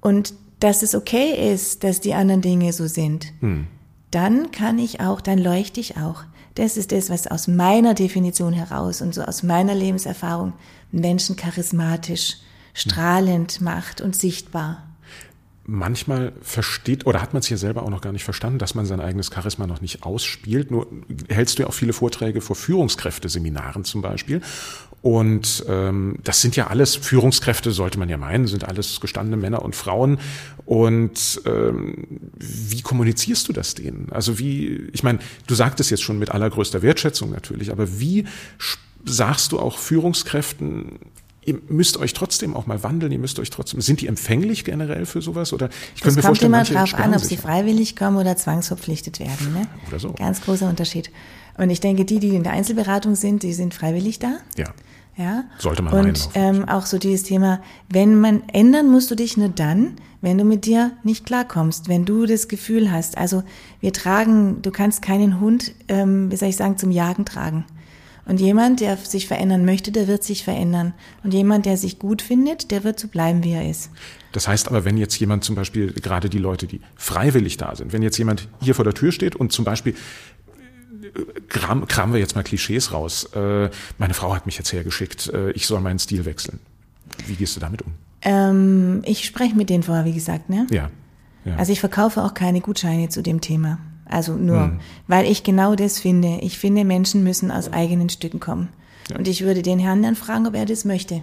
und dass es okay ist, dass die anderen Dinge so sind, hm. dann kann ich auch, dann leuchte ich auch. Das ist das, was aus meiner Definition heraus und so aus meiner Lebenserfahrung Menschen charismatisch, strahlend macht und sichtbar. Manchmal versteht oder hat man es hier selber auch noch gar nicht verstanden, dass man sein eigenes Charisma noch nicht ausspielt. Nur hältst du ja auch viele Vorträge vor Führungskräfteseminaren zum Beispiel. Und ähm, das sind ja alles Führungskräfte, sollte man ja meinen, sind alles gestandene Männer und Frauen. Und ähm, wie kommunizierst du das denen? Also wie, ich meine, du sagtest jetzt schon mit allergrößter Wertschätzung natürlich, aber wie sagst du auch Führungskräften, ihr müsst euch trotzdem auch mal wandeln, ihr müsst euch trotzdem, sind die empfänglich generell für sowas? Oder ich könnte mir kommt vorstellen, immer drauf an, ob sie freiwillig kommen oder zwangsverpflichtet werden. Ne? Oder so. Ganz großer Unterschied. Und ich denke, die, die in der Einzelberatung sind, die sind freiwillig da. Ja. Ja. Sollte man Und ähm, auch so dieses Thema, wenn man ändern musst du dich nur dann, wenn du mit dir nicht klarkommst, wenn du das Gefühl hast, also wir tragen, du kannst keinen Hund, ähm, wie soll ich sagen, zum Jagen tragen. Und jemand, der sich verändern möchte, der wird sich verändern. Und jemand, der sich gut findet, der wird so bleiben, wie er ist. Das heißt aber, wenn jetzt jemand zum Beispiel, gerade die Leute, die freiwillig da sind, wenn jetzt jemand hier vor der Tür steht und zum Beispiel kram, kramen wir jetzt mal Klischees raus. Äh, meine Frau hat mich jetzt hergeschickt, äh, ich soll meinen Stil wechseln. Wie gehst du damit um? Ähm, ich spreche mit denen vorher, wie gesagt, ne? Ja, ja. Also ich verkaufe auch keine Gutscheine zu dem Thema. Also nur, hm. weil ich genau das finde. Ich finde, Menschen müssen aus eigenen Stücken kommen. Ja. Und ich würde den Herrn dann fragen, ob er das möchte.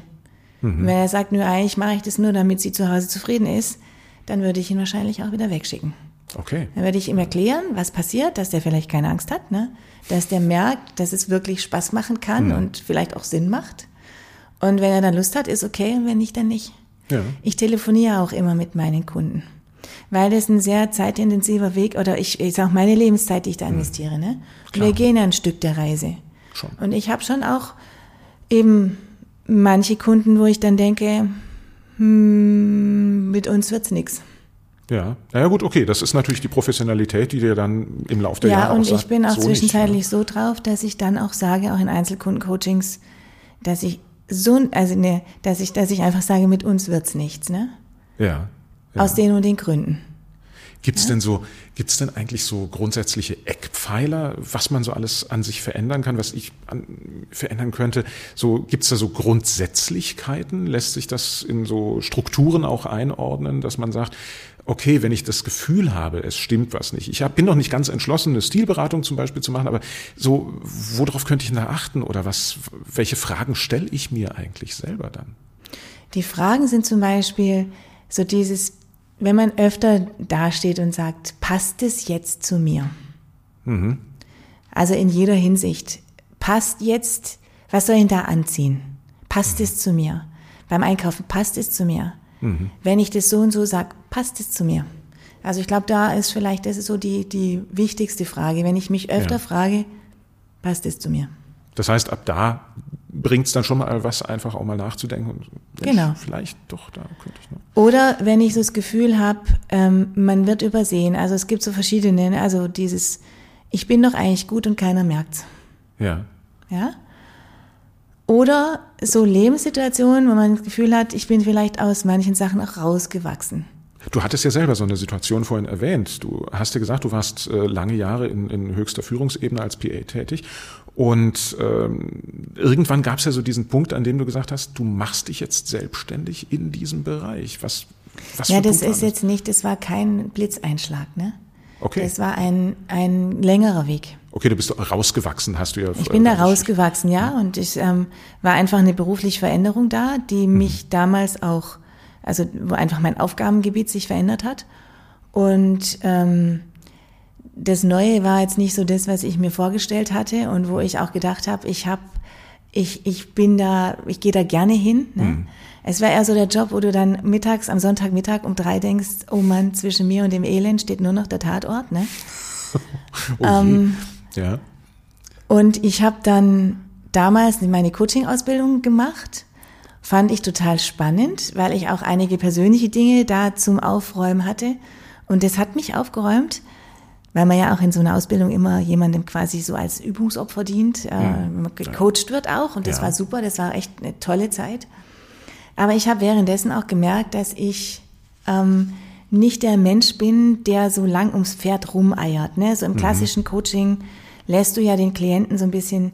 Mhm. Wenn er sagt, nur eigentlich mache ich das nur, damit sie zu Hause zufrieden ist, dann würde ich ihn wahrscheinlich auch wieder wegschicken. Okay. Dann werde ich ihm erklären, was passiert, dass der vielleicht keine Angst hat, ne? dass der merkt, dass es wirklich Spaß machen kann mhm. und vielleicht auch Sinn macht. Und wenn er dann Lust hat, ist okay, und wenn nicht, dann nicht. Ja. Ich telefoniere auch immer mit meinen Kunden, weil das ein sehr zeitintensiver Weg oder ich, ich sage meine Lebenszeit, die ich da mhm. investiere. Ne? Wir gehen ein Stück der Reise. Schon. Und ich habe schon auch eben manche Kunden, wo ich dann denke, hm, mit uns wird's nix. Ja, ja gut, okay, das ist natürlich die Professionalität, die dir dann im Laufe der ja, Jahre Ja, und ich sagt, bin auch so zwischenzeitlich nicht, so drauf, dass ich dann auch sage, auch in Einzelkundencoachings, dass ich so, also ne, dass ich, dass ich einfach sage, mit uns wird's nichts, ne? Ja. ja. Aus den und den Gründen. Gibt's ja? denn so, gibt's denn eigentlich so grundsätzliche Eckpfeiler, was man so alles an sich verändern kann, was ich an, verändern könnte? So, gibt's da so Grundsätzlichkeiten? Lässt sich das in so Strukturen auch einordnen, dass man sagt, okay, wenn ich das Gefühl habe, es stimmt was nicht. Ich hab, bin noch nicht ganz entschlossen, eine Stilberatung zum Beispiel zu machen, aber so, worauf könnte ich da achten oder was, welche Fragen stelle ich mir eigentlich selber dann? Die Fragen sind zum Beispiel so dieses, wenn man öfter dasteht und sagt, passt es jetzt zu mir? Mhm. Also in jeder Hinsicht. Passt jetzt, was soll ich da anziehen? Passt mhm. es zu mir? Beim Einkaufen passt es zu mir? Mhm. Wenn ich das so und so sage, passt es zu mir? Also ich glaube, da ist vielleicht, das ist so die, die wichtigste Frage. Wenn ich mich öfter ja. frage, passt es zu mir? Das heißt, ab da bringt es dann schon mal was, einfach auch mal nachzudenken. Und genau. Vielleicht doch, da könnte ich noch. Oder wenn ich so das Gefühl habe, ähm, man wird übersehen. Also es gibt so verschiedene, ne? also dieses, ich bin doch eigentlich gut und keiner merkt's. Ja. Ja. Oder so Lebenssituationen, wo man das Gefühl hat, ich bin vielleicht aus manchen Sachen auch rausgewachsen. Du hattest ja selber so eine Situation vorhin erwähnt. Du hast ja gesagt, du warst äh, lange Jahre in, in höchster Führungsebene als PA tätig. Und ähm, irgendwann gab es ja so diesen Punkt, an dem du gesagt hast, du machst dich jetzt selbstständig in diesem Bereich. Was, was ja, das ist jetzt nicht, das war kein Blitzeinschlag, ne? Okay. Das war ein, ein längerer Weg. Okay, du bist rausgewachsen, hast du ja. Ich bin da rausgewachsen, ja, und ich ähm, war einfach eine berufliche Veränderung da, die mhm. mich damals auch, also wo einfach mein Aufgabengebiet sich verändert hat. Und ähm, das Neue war jetzt nicht so das, was ich mir vorgestellt hatte und wo ich auch gedacht habe, ich habe, ich, ich bin da, ich gehe da gerne hin. Ne? Mhm. Es war eher so der Job, wo du dann mittags, am Sonntagmittag um drei denkst, oh Mann, zwischen mir und dem Elend steht nur noch der Tatort. Ne? oh ähm, ja. Und ich habe dann damals meine Coaching-Ausbildung gemacht. Fand ich total spannend, weil ich auch einige persönliche Dinge da zum Aufräumen hatte. Und das hat mich aufgeräumt weil man ja auch in so einer Ausbildung immer jemandem quasi so als Übungsopfer dient, äh, gecoacht wird auch und das ja. war super, das war echt eine tolle Zeit. Aber ich habe währenddessen auch gemerkt, dass ich ähm, nicht der Mensch bin, der so lang ums Pferd rumeiert. Ne? So im mhm. klassischen Coaching lässt du ja den Klienten so ein bisschen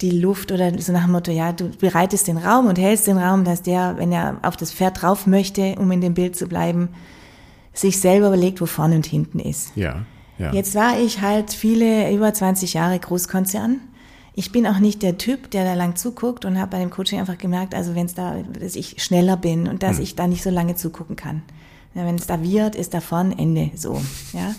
die Luft oder so nach dem Motto, ja, du bereitest den Raum und hältst den Raum, dass der, wenn er auf das Pferd drauf möchte, um in dem Bild zu bleiben, sich selber überlegt, wo vorne und hinten ist. Ja, ja. Jetzt war ich halt viele, über 20 Jahre Großkonzern. Ich bin auch nicht der Typ, der da lang zuguckt und habe bei dem Coaching einfach gemerkt, also wenn es da, dass ich schneller bin und dass hm. ich da nicht so lange zugucken kann. Ja, wenn es da wird, ist da vorne Ende so. Ja?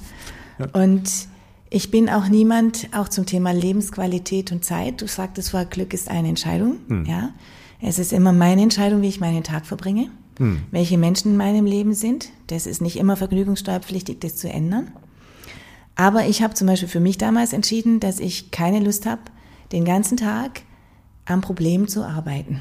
ja. Und ich bin auch niemand, auch zum Thema Lebensqualität und Zeit. Du sagtest vorher, Glück ist eine Entscheidung. Hm. Ja. Es ist immer meine Entscheidung, wie ich meinen Tag verbringe hm. welche Menschen in meinem Leben sind. Das ist nicht immer vergnügungssteuerpflichtig, das zu ändern. Aber ich habe zum Beispiel für mich damals entschieden, dass ich keine Lust habe, den ganzen Tag am Problem zu arbeiten.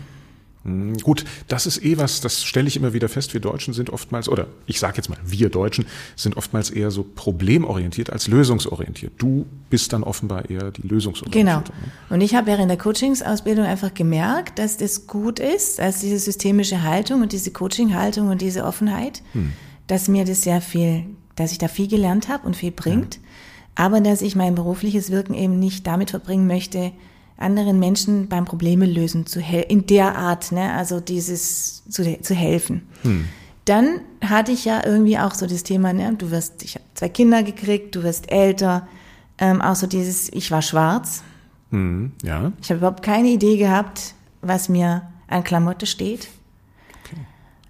Hm, gut, das ist eh was, das stelle ich immer wieder fest. Wir Deutschen sind oftmals, oder ich sage jetzt mal, wir Deutschen sind oftmals eher so problemorientiert als lösungsorientiert. Du bist dann offenbar eher die lösungsorientierte. Genau. Ne? Und ich habe während der Coachingsausbildung einfach gemerkt, dass das gut ist, dass diese systemische Haltung und diese Coaching-Haltung und diese Offenheit, hm. dass mir das sehr viel, dass ich da viel gelernt habe und viel bringt. Ja. Aber dass ich mein berufliches Wirken eben nicht damit verbringen möchte, anderen Menschen beim Probleme lösen zu in der Art, ne, also dieses zu, zu helfen. Hm. Dann hatte ich ja irgendwie auch so das Thema, ne, du wirst, ich habe zwei Kinder gekriegt, du wirst älter, ähm, auch so dieses, ich war schwarz. Hm, ja. Ich habe überhaupt keine Idee gehabt, was mir an Klamotte steht. Okay.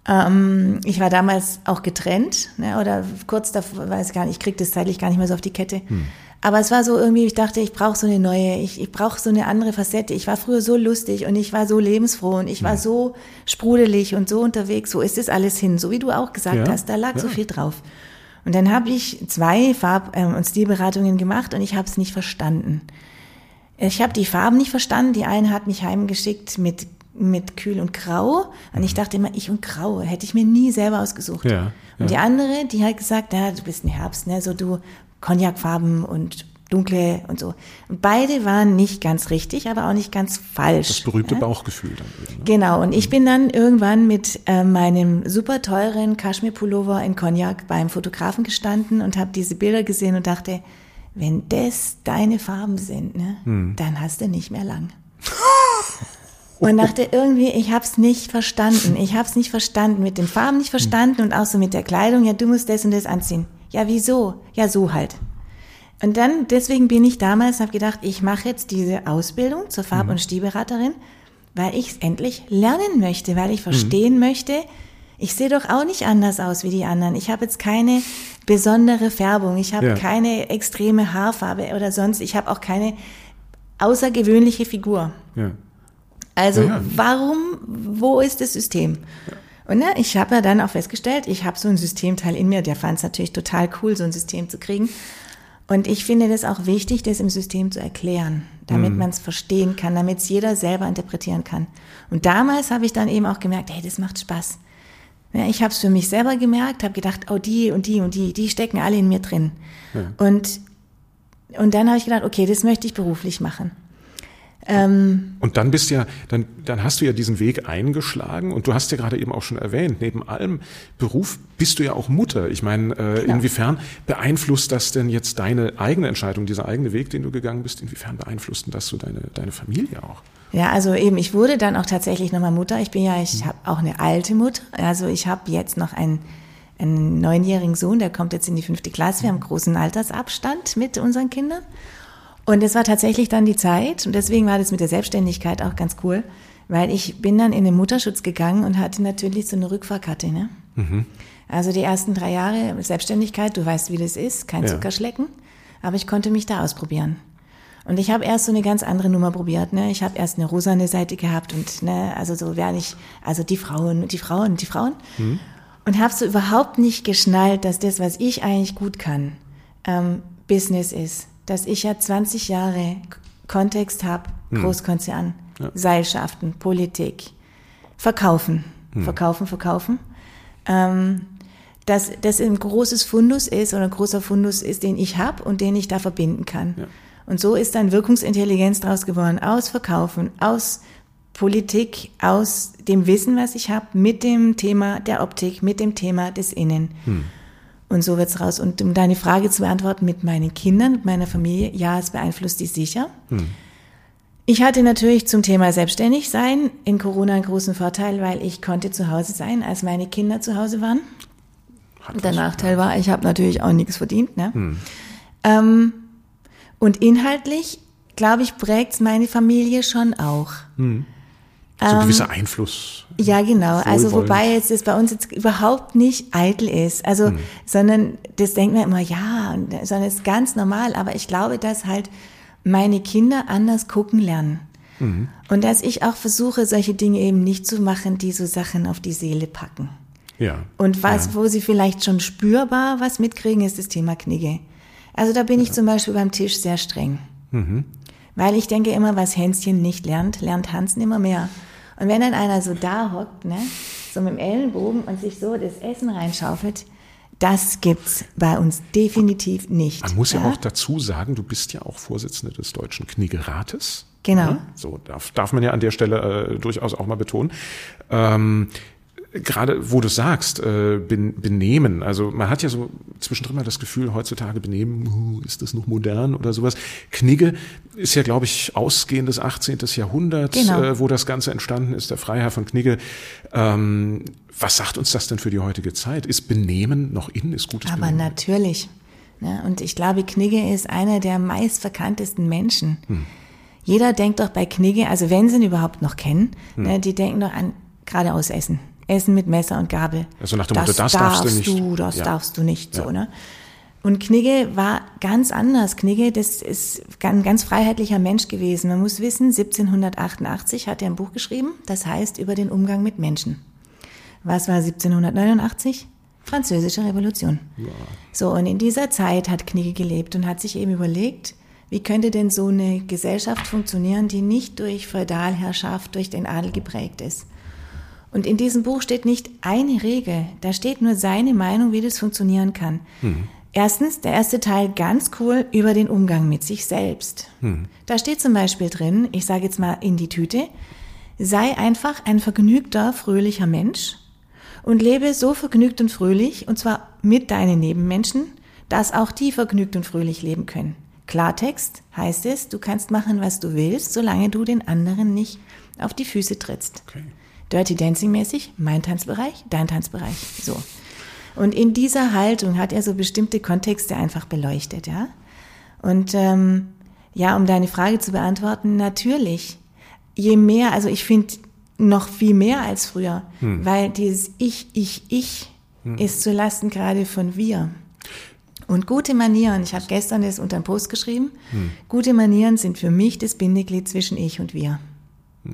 Ähm, ich war damals auch getrennt, ne, oder kurz davor, weiß gar nicht, ich krieg das zeitlich gar nicht mehr so auf die Kette. Hm. Aber es war so irgendwie, ich dachte, ich brauche so eine neue, ich, ich brauche so eine andere Facette. Ich war früher so lustig und ich war so lebensfroh und ich war so sprudelig und so unterwegs. So ist es alles hin, so wie du auch gesagt ja, hast. Da lag ja. so viel drauf. Und dann habe ich zwei Farb- ähm, und Stilberatungen gemacht und ich habe es nicht verstanden. Ich habe die Farben nicht verstanden. Die eine hat mich heimgeschickt mit mit Kühl und Grau. Und ich mhm. dachte immer, ich und Grau hätte ich mir nie selber ausgesucht. Ja, und die andere, die hat gesagt, ja, du bist ein Herbst, ne, so du Cognacfarben und dunkle und so. Und beide waren nicht ganz richtig, aber auch nicht ganz falsch. Das berühmte ne? Bauchgefühl dann. Eben, ne? Genau. Und ich bin dann irgendwann mit äh, meinem super teuren Kaschmir-Pullover in Cognac beim Fotografen gestanden und habe diese Bilder gesehen und dachte, wenn das deine Farben sind, ne, hm. dann hast du nicht mehr lang. Und dachte irgendwie, ich hab's nicht verstanden. Ich hab's nicht verstanden, mit den Farben nicht verstanden und auch so mit der Kleidung. Ja, du musst das und das anziehen. Ja, wieso? Ja, so halt. Und dann, deswegen bin ich damals, habe gedacht, ich mache jetzt diese Ausbildung zur Farb- mhm. und Stilberaterin, weil ich es endlich lernen möchte, weil ich verstehen mhm. möchte, ich sehe doch auch nicht anders aus wie die anderen. Ich habe jetzt keine besondere Färbung, ich habe ja. keine extreme Haarfarbe oder sonst, ich habe auch keine außergewöhnliche Figur. Ja. Also ja, warum, wo ist das System? Und ne, ich habe ja dann auch festgestellt, ich habe so ein Systemteil in mir, der fand es natürlich total cool, so ein System zu kriegen. Und ich finde das auch wichtig, das im System zu erklären, damit Mhm. man es verstehen kann, damit es jeder selber interpretieren kann. Und damals habe ich dann eben auch gemerkt, hey, das macht Spaß. Ja, ich habe es für mich selber gemerkt, habe gedacht, oh, die und die und die, die stecken alle in mir drin. Und, und dann habe ich gedacht, okay, das möchte ich beruflich machen. Ähm, Und dann bist ja, dann, dann hast du ja diesen Weg eingeschlagen und du hast ja gerade eben auch schon erwähnt, neben allem Beruf bist du ja auch Mutter. Ich meine, äh, Genau. inwiefern beeinflusst das denn jetzt deine eigene Entscheidung, dieser eigene Weg, den du gegangen bist, inwiefern beeinflusst denn das so deine, deine Familie auch? Ja, also eben, ich wurde dann auch tatsächlich nochmal Mutter. Ich bin ja, ich habe auch eine alte Mutter. Also ich habe jetzt noch einen, einen neunjährigen Sohn, der kommt jetzt in die fünfte Klasse. Wir haben großen Altersabstand mit unseren Kindern. Und es war tatsächlich dann die Zeit und deswegen war das mit der Selbstständigkeit auch ganz cool, weil ich bin dann in den Mutterschutz gegangen und hatte natürlich so eine Rückfahrkarte. Ne? Also die ersten drei Jahre Selbstständigkeit, du weißt, wie das ist, kein Ja. Zuckerschlecken, aber ich konnte mich da ausprobieren. Und ich habe erst so eine ganz andere Nummer probiert. Ne? Ich habe erst eine rosane Seite gehabt und ne, also so wäre nicht, also die Frauen und die Frauen und die Frauen. Und habe so überhaupt nicht geschnallt, dass das, was ich eigentlich gut kann, ähm, Business ist. Dass ich ja 20 Jahre Kontext habe, Großkonzern, Seilschaften, Politik, Verkaufen, verkaufen, verkaufen. Ähm, dass das ein großes Fundus ist oder ein großer Fundus ist, den ich habe und den ich da verbinden kann. Und so ist dann Wirkungsintelligenz draus geworden, aus Verkaufen, aus Politik, aus dem Wissen, was ich habe, mit dem Thema der Optik, mit dem Thema des Innen. Und so wird's raus. Und um deine Frage zu beantworten, mit meinen Kindern, mit meiner Familie, ja, es beeinflusst die sicher. Ich hatte natürlich zum Thema selbstständig sein in Corona einen großen Vorteil, weil ich konnte zu Hause sein, als meine Kinder zu Hause waren. Hat Der? Nachteil war, ich habe natürlich auch nichts verdient. Ne? Ähm, und inhaltlich, glaube ich, prägt meine Familie schon auch. So ein gewisser Einfluss. Ja, genau. Also wobei jetzt das bei uns jetzt überhaupt nicht eitel ist. Also, sondern das denkt man immer, ja, sondern es ist ganz normal. Aber ich glaube, dass halt meine Kinder anders gucken lernen. Und dass ich auch versuche, solche Dinge eben nicht zu machen, die so Sachen auf die Seele packen. Ja. Und was, ja. wo sie vielleicht schon spürbar was mitkriegen, ist das Thema Knigge. Also da bin ich zum Beispiel beim Tisch sehr streng. Weil ich denke immer, was Hänschen nicht lernt, lernt Hans nimmer mehr. Und wenn dann einer so da hockt, ne, so mit dem Ellenbogen und sich so das Essen reinschaufelt, das gibt's bei uns definitiv nicht. Man muss ja, auch dazu sagen, du bist ja auch Vorsitzende des Deutschen Kniggerates. Genau. Ja, so darf, darf man ja an der Stelle äh, durchaus auch mal betonen. Ähm, Gerade wo du sagst, äh, ben, Benehmen, also man hat ja so zwischendrin mal das Gefühl, heutzutage Benehmen, ist das noch modern oder sowas. Knigge ist ja, glaube ich, ausgehendes 18. Jahrhundert, Genau. äh, wo das Ganze entstanden ist, der Freiherr von Knigge. Ähm, was sagt uns das denn für die heutige Zeit? Ist Benehmen noch in? Ist gutes Aber Benehmen? natürlich. Ne? Und ich glaube, Knigge ist einer der meistverkanntesten Menschen. Jeder denkt doch bei Knigge, also wenn sie ihn überhaupt noch kennen, ne, die denken doch an geradeaus Essen. Essen mit Messer und Gabel. Also nach dem Motto, das darfst du nicht. Du, das Ja. darfst du nicht, so, Ja. ne? Und Knigge war ganz anders. Knigge, das ist ein ganz freiheitlicher Mensch gewesen. Man muss wissen, 1788 hat er ein Buch geschrieben, das heißt über den Umgang mit Menschen. Was war 1789? Französische Revolution. So, und in dieser Zeit hat Knigge gelebt und hat sich eben überlegt, wie könnte denn so eine Gesellschaft funktionieren, die nicht durch Feudalherrschaft, durch den Adel geprägt ist. Und in diesem Buch steht nicht eine Regel, da steht nur seine Meinung, wie das funktionieren kann. Erstens, der erste Teil ganz cool über den Umgang mit sich selbst. Da steht zum Beispiel drin, ich sage jetzt mal in die Tüte, sei einfach ein vergnügter, fröhlicher Mensch und lebe so vergnügt und fröhlich, und zwar mit deinen Nebenmenschen, dass auch die vergnügt und fröhlich leben können. Klartext heißt es, du kannst machen, was du willst, solange du den anderen nicht auf die Füße trittst. Okay. Dirty Dancing mäßig, mein Tanzbereich, dein Tanzbereich, so. Und in dieser Haltung hat er so bestimmte Kontexte einfach beleuchtet, ja. Und ähm, ja, um deine Frage zu beantworten, natürlich. Je mehr, also ich finde noch viel mehr als früher, weil dieses Ich, Ich, Ich ist zu Lasten gerade von wir. Und gute Manieren, ich habe gestern das unter einen Post geschrieben, gute Manieren sind für mich das Bindeglied zwischen ich und wir.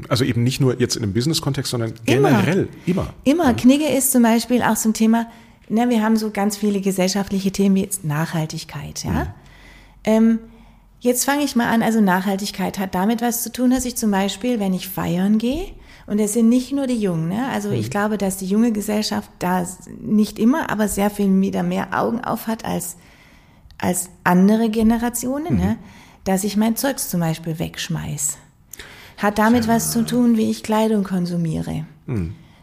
Also eben nicht nur jetzt in einem Business-Kontext, sondern Immer. generell, immer. Immer. Knigge ist zum Beispiel auch zum Thema, ne, wir haben so ganz viele gesellschaftliche Themen wie jetzt Nachhaltigkeit, ja. Ähm, jetzt fange ich mal an. Also Nachhaltigkeit hat damit was zu tun, dass ich zum Beispiel, wenn ich feiern gehe, und es sind nicht nur die Jungen, ne? also ich glaube, dass die junge Gesellschaft da nicht immer, aber sehr viel wieder mehr Augen auf hat als, als andere Generationen, ne? dass ich mein Zeugs zum Beispiel wegschmeiß. Hat damit was zu tun, wie ich Kleidung konsumiere.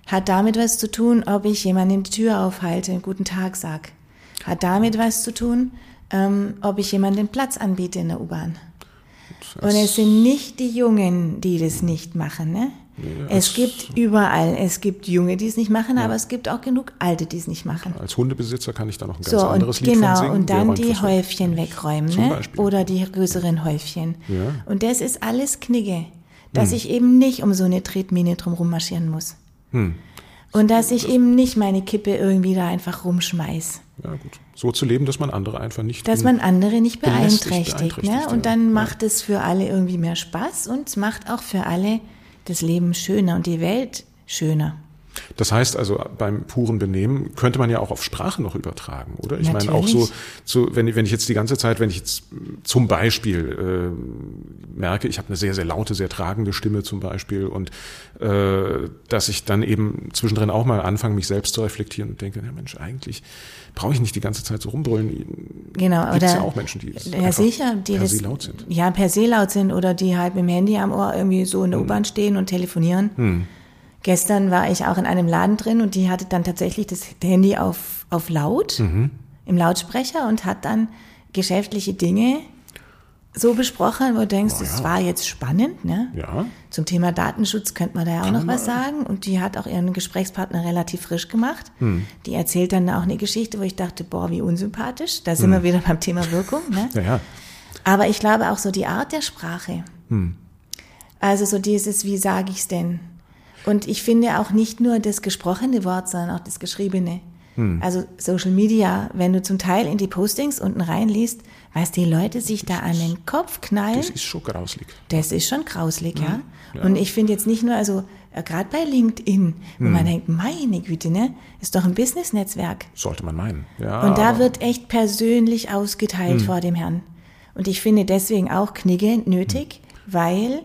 Hat damit was zu tun, ob ich jemandem die Tür aufhalte, einen guten Tag sag. Hat damit was zu tun, ähm, ob ich jemandem Platz anbiete in der U-Bahn. Und es sind nicht die Jungen, die das nicht machen, ne? es gibt überall, es gibt Junge, die es nicht machen, aber es gibt auch genug Alte, die es nicht machen. Als Hundebesitzer kann ich da noch ein ganz So, anderes und Lied von genau, singen. und Wer dann die? Häufchen wegräumen, ne? Oder die größeren Häufchen. Ja. Und das ist alles Knigge, dass ich eben nicht um so eine Tretmine drumrum marschieren muss. Hm. Und dass ich eben nicht meine Kippe irgendwie da einfach rumschmeiß. Ja, gut. So zu leben, dass man andere einfach nicht. Dass man andere nicht beeinträchtigt. beeinträchtigt, Ne? ja. Und dann macht es für alle irgendwie mehr Spaß und es macht auch für alle das Leben schöner und die Welt schöner. Das heißt also, beim puren Benehmen könnte man ja auch auf Sprache noch übertragen, oder? Ich meine auch so, Natürlich. so wenn, ich- wenn ich jetzt die ganze Zeit, wenn ich jetzt zum Beispiel äh, merke, ich habe eine sehr, sehr laute, sehr tragende Stimme zum Beispiel und äh, dass ich dann eben zwischendrin auch mal anfange, mich selbst zu reflektieren und denke, ja Mensch, eigentlich brauche ich nicht die ganze Zeit so rumbrüllen. Genau, Gibt's oder ja auch Menschen, die ja sicher, die per das, se laut sind. Ja, per se laut sind oder die halt mit dem Handy am Ohr irgendwie so Hm. in der U-Bahn stehen und telefonieren. Gestern war ich auch in einem Laden drin und die hatte dann tatsächlich das Handy auf, auf laut Mhm. im Lautsprecher und hat dann geschäftliche Dinge so besprochen, wo du denkst, Oh ja. das war jetzt spannend, ne? Ja, Zum Thema Datenschutz könnte man da ja auch noch was sagen. Und die hat auch ihren Gesprächspartner relativ frisch gemacht. Hm. Die erzählt dann auch eine Geschichte, wo ich dachte, boah, wie unsympathisch. Da sind wir wieder beim Thema Wirkung. Ne? ja, ja. Aber ich glaube auch so die Art der Sprache. Hm. Also so dieses, wie sage ich's denn? Und ich finde auch nicht nur das gesprochene Wort, sondern auch das geschriebene. Hm. Also Social Media, wenn du zum Teil in die Postings unten reinliest, was die Leute sich da an den Kopf knallen, Das ist schon grauslig. das ist schon grauslig, ja. Ja. Und ich finde jetzt nicht nur, also äh, gerade bei LinkedIn, wo Hm. man denkt, meine Güte, ne, ist doch ein Business-Netzwerk. Sollte man meinen. Ja, Und da wird echt persönlich ausgeteilt vor dem Herrn. Und ich finde deswegen auch Knigge nötig, weil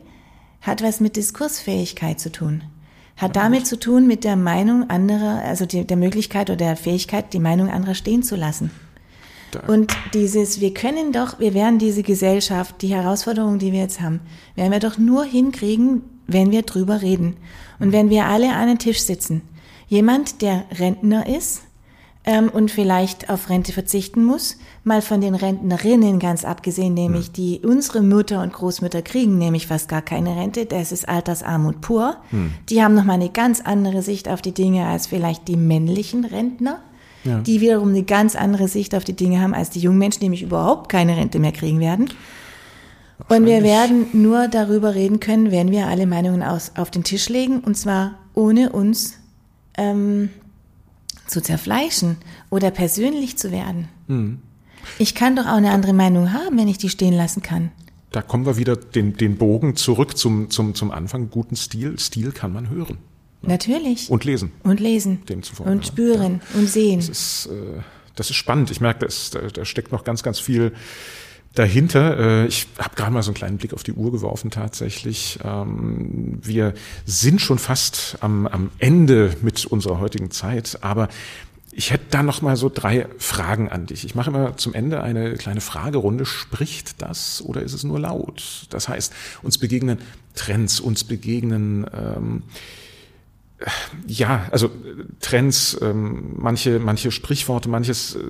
hat was mit Diskursfähigkeit zu tun. Hat damit zu tun mit der Meinung anderer, also die, der Möglichkeit oder der Fähigkeit, die Meinung anderer stehen zu lassen. Und dieses, wir können doch, wir werden diese Gesellschaft, die Herausforderungen, die wir jetzt haben, werden wir doch nur hinkriegen, wenn wir drüber reden. Und wenn wir alle an einen Tisch sitzen. Jemand, der Rentner ist ähm, und vielleicht auf Rente verzichten muss, mal von den Rentnerinnen ganz abgesehen, nämlich die unsere Mütter und Großmütter kriegen, nämlich fast gar keine Rente, das ist Altersarmut pur. Die haben nochmal eine ganz andere Sicht auf die Dinge als vielleicht die männlichen Rentner Ja. die wiederum eine ganz andere Sicht auf die Dinge haben als die jungen Menschen, die nämlich überhaupt keine Rente mehr kriegen werden. Und wir werden nur darüber reden können, wenn wir alle Meinungen aus, auf den Tisch legen, und zwar ohne uns ähm, zu zerfleischen oder persönlich zu werden. Ich kann doch auch eine andere Meinung haben, wenn ich die stehen lassen kann. Da kommen wir wieder den, den Bogen zurück zum, zum, zum Anfang. Guten Stil. Stil kann man hören Natürlich. und lesen. Und lesen. Demzufolge, Und ja. spüren und sehen. Das ist, äh, das ist spannend. Ich merke, das, da, da steckt noch ganz, ganz viel dahinter. Äh, ich habe gerade mal so einen kleinen Blick auf die Uhr geworfen tatsächlich. Ähm, wir sind schon fast am, am Ende mit unserer heutigen Zeit, aber ich hätte da noch mal so drei Fragen an dich. Ich mache immer zum Ende eine kleine Fragerunde. Spricht das oder ist es nur laut? Das heißt, uns begegnen Trends, uns begegnen ähm, ja, also Trends, ähm, manche, manche Sprichworte, manches, äh,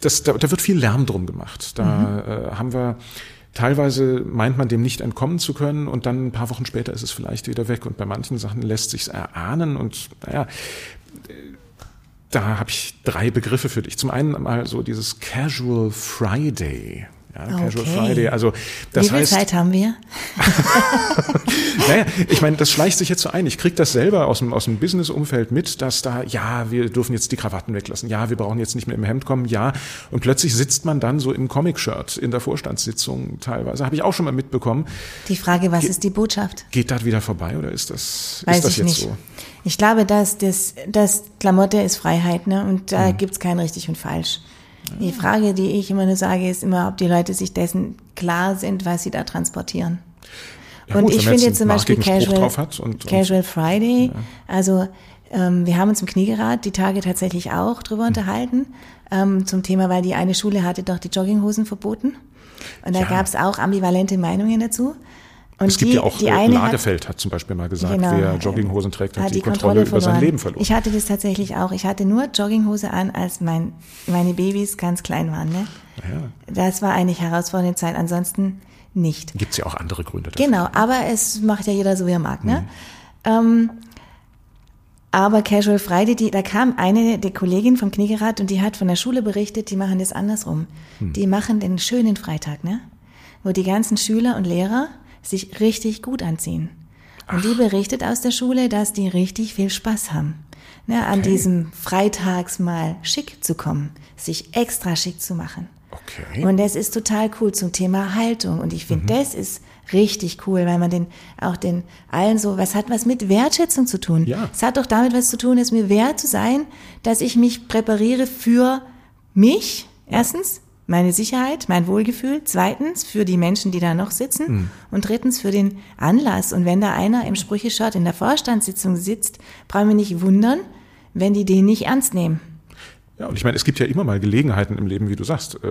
das, da, da wird viel Lärm drum gemacht. Da äh, haben wir teilweise meint man dem nicht entkommen zu können und dann ein paar Wochen später ist es vielleicht wieder weg und bei manchen Sachen lässt sich's erahnen und naja, da habe ich drei Begriffe für dich. Zum einen mal so dieses Casual Friday. Ja, Casual Okay. Friday. Also das Wie viel heißt, Zeit haben wir? naja, ich meine, das schleicht sich jetzt so ein. Ich krieg das selber aus dem, aus dem Business-Umfeld mit, dass da, ja, wir dürfen jetzt die Krawatten weglassen, ja, wir brauchen jetzt nicht mehr im Hemd kommen, ja. Und plötzlich sitzt man dann so im Comic-Shirt in der Vorstandssitzung teilweise. Habe ich auch schon mal mitbekommen. Die Frage, was ist die Botschaft? Geht das wieder vorbei oder ist das, Weiß ist das ich jetzt nicht. so? Ich glaube, dass das, das Klamotte ist Freiheit, ne? Und da Mhm. gibt's kein richtig und falsch. Die Frage, die ich immer nur sage, ist immer, ob die Leute sich dessen klar sind, was sie da transportieren. Ja, und gut, ich finde jetzt zum Beispiel Casual, und- Casual Friday, also ähm, wir haben uns im Kniegerad die Tage tatsächlich auch drüber Hm. unterhalten, ähm, zum Thema, weil die eine Schule hatte doch die Jogginghosen verboten. Und da Ja. gab es auch ambivalente Meinungen dazu. Und Es gibt die, ja auch, die äh, hat- Lagerfeld hat zum Beispiel mal gesagt, Genau. wer Jogginghosen trägt, hat, hat die, Kontrolle, über sein. Leben verloren. Ich hatte das tatsächlich auch. Ich hatte nur Jogginghose an, als mein, meine Babys ganz klein waren. Ne? ja. Das war eigentlich herausfordernde Zeit. Ansonsten nicht. Gibt es ja auch andere Gründe dafür. Genau, aber es macht ja jeder so, wie er mag. Ne? Mhm. Ähm, aber Casual Friday, die, da kam eine der Kollegin vom Kniegerad und die hat von der Schule berichtet, die machen das andersrum. Hm. Die machen den schönen Freitag, ne? wo die ganzen Schüler und Lehrer sich richtig gut anziehen. Und die berichtet aus der Schule, dass die richtig viel Spaß haben. Ne, an Okay. diesem Freitags mal schick zu kommen, sich extra schick zu machen. Okay. Und das ist total cool zum Thema Haltung. Und ich finde, Mhm. das ist richtig cool, weil man den auch den allen so, was hat was mit Wertschätzung zu tun? Ja. Es hat doch damit was zu tun, es mir wert zu sein, dass ich mich präpariere für mich, erstens, meine Sicherheit, mein Wohlgefühl, zweitens für die Menschen, die da noch sitzen Mhm. und drittens für den Anlass. Und wenn da einer im Sprücheshort in der Vorstandssitzung sitzt, brauchen wir nicht wundern, wenn die den nicht ernst nehmen. Ja, und ich meine, es gibt ja immer mal Gelegenheiten im Leben, wie du sagst. Äh,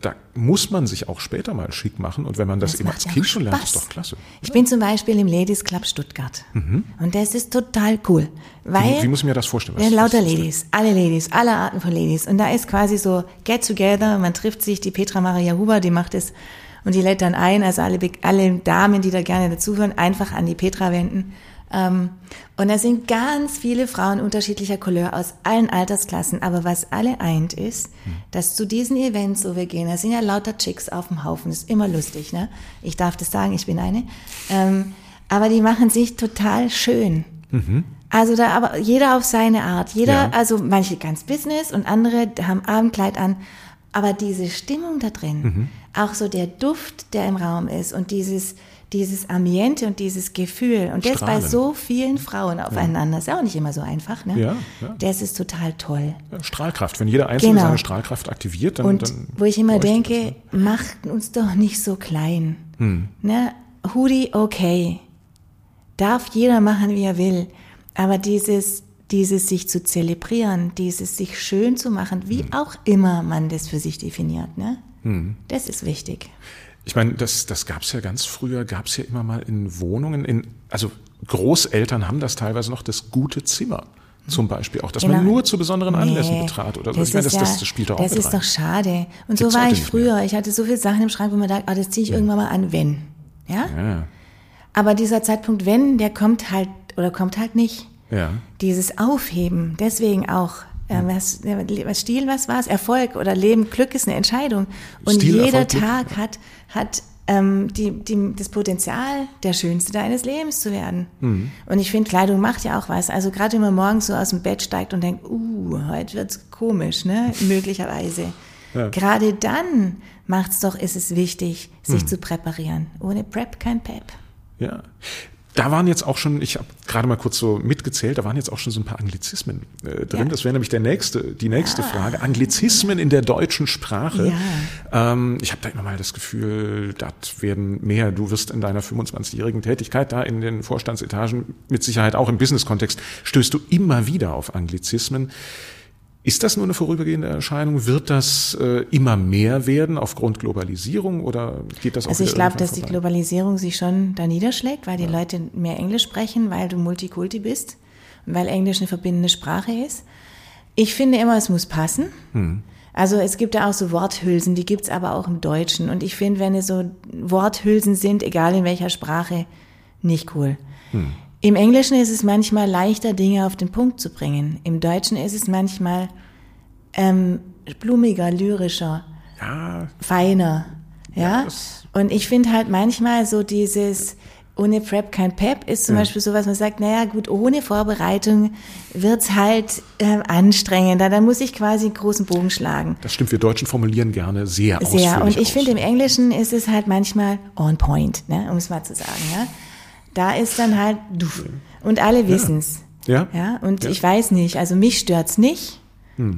da muss man sich auch später mal schick machen. Und wenn man das, Das immer macht als ja Kind schon lernt, ist doch klasse. Ich bin zum Beispiel im Ladies Club Stuttgart. Und das ist total cool. Weil Mhm. Wie, wie muss ich mir das vorstellen? ja, Was- lauter was- Ladies, alle Ladies, alle Arten von Ladies. Und da ist quasi so Get Together, man trifft sich, die Petra Maria Huber, die macht es und die lädt dann ein, also alle, alle Damen, die da gerne dazuhören, einfach an die Petra wenden. Ähm, und da sind ganz viele Frauen unterschiedlicher Couleur aus allen Altersklassen. Aber was alle eint ist, dass zu diesen Events, wo wir gehen, da sind ja lauter Chicks auf dem Haufen. Das ist immer lustig, ne? Ich darf das sagen, ich bin eine. Ähm, aber die machen sich total schön. Also da aber jeder auf seine Art. Jeder, Ja. also manche ganz Business und andere haben Abendkleid an. Aber diese Stimmung da drin, Mhm. auch so der Duft, der im Raum ist und dieses, dieses Ambiente und dieses Gefühl und das bei so vielen Frauen aufeinander, ist ja auch nicht immer so einfach, ne? Ja, ja. Das ist total toll. Ja, Strahlkraft. Wenn jeder Einzelne Genau. seine Strahlkraft aktiviert, dann, Und dann wo ich immer denke, das, ne? macht uns doch nicht so klein. Hm. Ne? Hoodie, okay. Darf jeder machen, wie er will. Aber dieses, dieses sich zu zelebrieren, dieses sich schön zu machen, wie Hm. auch immer man das für sich definiert, ne? Das ist wichtig. Ich meine, das, das gab es ja ganz früher, gab es ja immer mal in Wohnungen, in, also Großeltern haben das teilweise noch, das gute Zimmer zum Beispiel auch, dass man Genau. nur zu besonderen Anlässen Nee, betrat oder so. Ich meine, das, das, ja- das spielt doch auch Das ist rein. doch schade. Und Gibt's so war ich früher. Ich hatte so viele Sachen im Schrank, wo man dachte, ah, das ziehe ich irgendwann mal an, wenn. Ja? Ja, Aber dieser Zeitpunkt, wenn, der kommt halt oder kommt halt nicht. ja. Dieses Aufheben, deswegen auch, äh, was, was Stil, was war's? Erfolg oder Leben, Glück ist eine Entscheidung. Und Stil, jeder Erfolg, Glück, Tag hat, hat ähm, die, die, das Potenzial, der Schönste deines Lebens zu werden. Mhm. Und ich finde, Kleidung macht ja auch was. Also gerade wenn man morgens so aus dem Bett steigt und denkt, uh, heute wird's komisch, ne? Möglicherweise. Ja. Gerade dann macht's doch, ist es wichtig, sich Mhm. zu präparieren. Ohne Prep kein Pep. Ja. Da waren jetzt auch schon, ich habe gerade mal kurz so mitgezählt, da waren jetzt auch schon so ein paar Anglizismen äh, drin. Ja. Das wäre nämlich der nächste, die nächste Frage. Anglizismen in der deutschen Sprache. Ähm, ich habe da immer mal das Gefühl, das werden mehr. Du wirst in deiner 25-jährigen Tätigkeit da in den Vorstandsetagen, mit Sicherheit auch im Business-Kontext, stößt du immer wieder auf Anglizismen. Ist das nur eine vorübergehende Erscheinung? Wird das äh, immer mehr werden aufgrund Globalisierung oder geht das auch Also ich glaube, dass die vorbei? Globalisierung sich schon da niederschlägt, weil die Leute mehr Englisch sprechen, weil du Multikulti bist und weil Englisch eine verbindende Sprache ist. Ich finde immer, es muss passen. Hm. Also es gibt ja auch so Worthülsen, die gibt's aber auch im Deutschen. Und ich finde, wenn es so Worthülsen sind, egal in welcher Sprache, nicht cool. Hm. Im Englischen ist es manchmal leichter, Dinge auf den Punkt zu bringen. Im Deutschen ist es manchmal ähm, blumiger, lyrischer Ja, feiner. Ja. das- und ich finde halt manchmal so dieses ohne Prep kein Pep ist zum Beispiel so, was man sagt, naja gut, ohne Vorbereitung wird's halt ähm, anstrengender. Dann muss ich quasi einen großen Bogen schlagen. Das stimmt, wir Deutschen formulieren gerne sehr, ausführlich Sehr. Und ich finde, im Englischen ist es halt manchmal on point, ne, um es mal zu sagen. Ja? Da ist dann halt du. Und alle wissen's. Ja. Ja, und Ja. Hm. ich weiß nicht, also mich stört's nicht.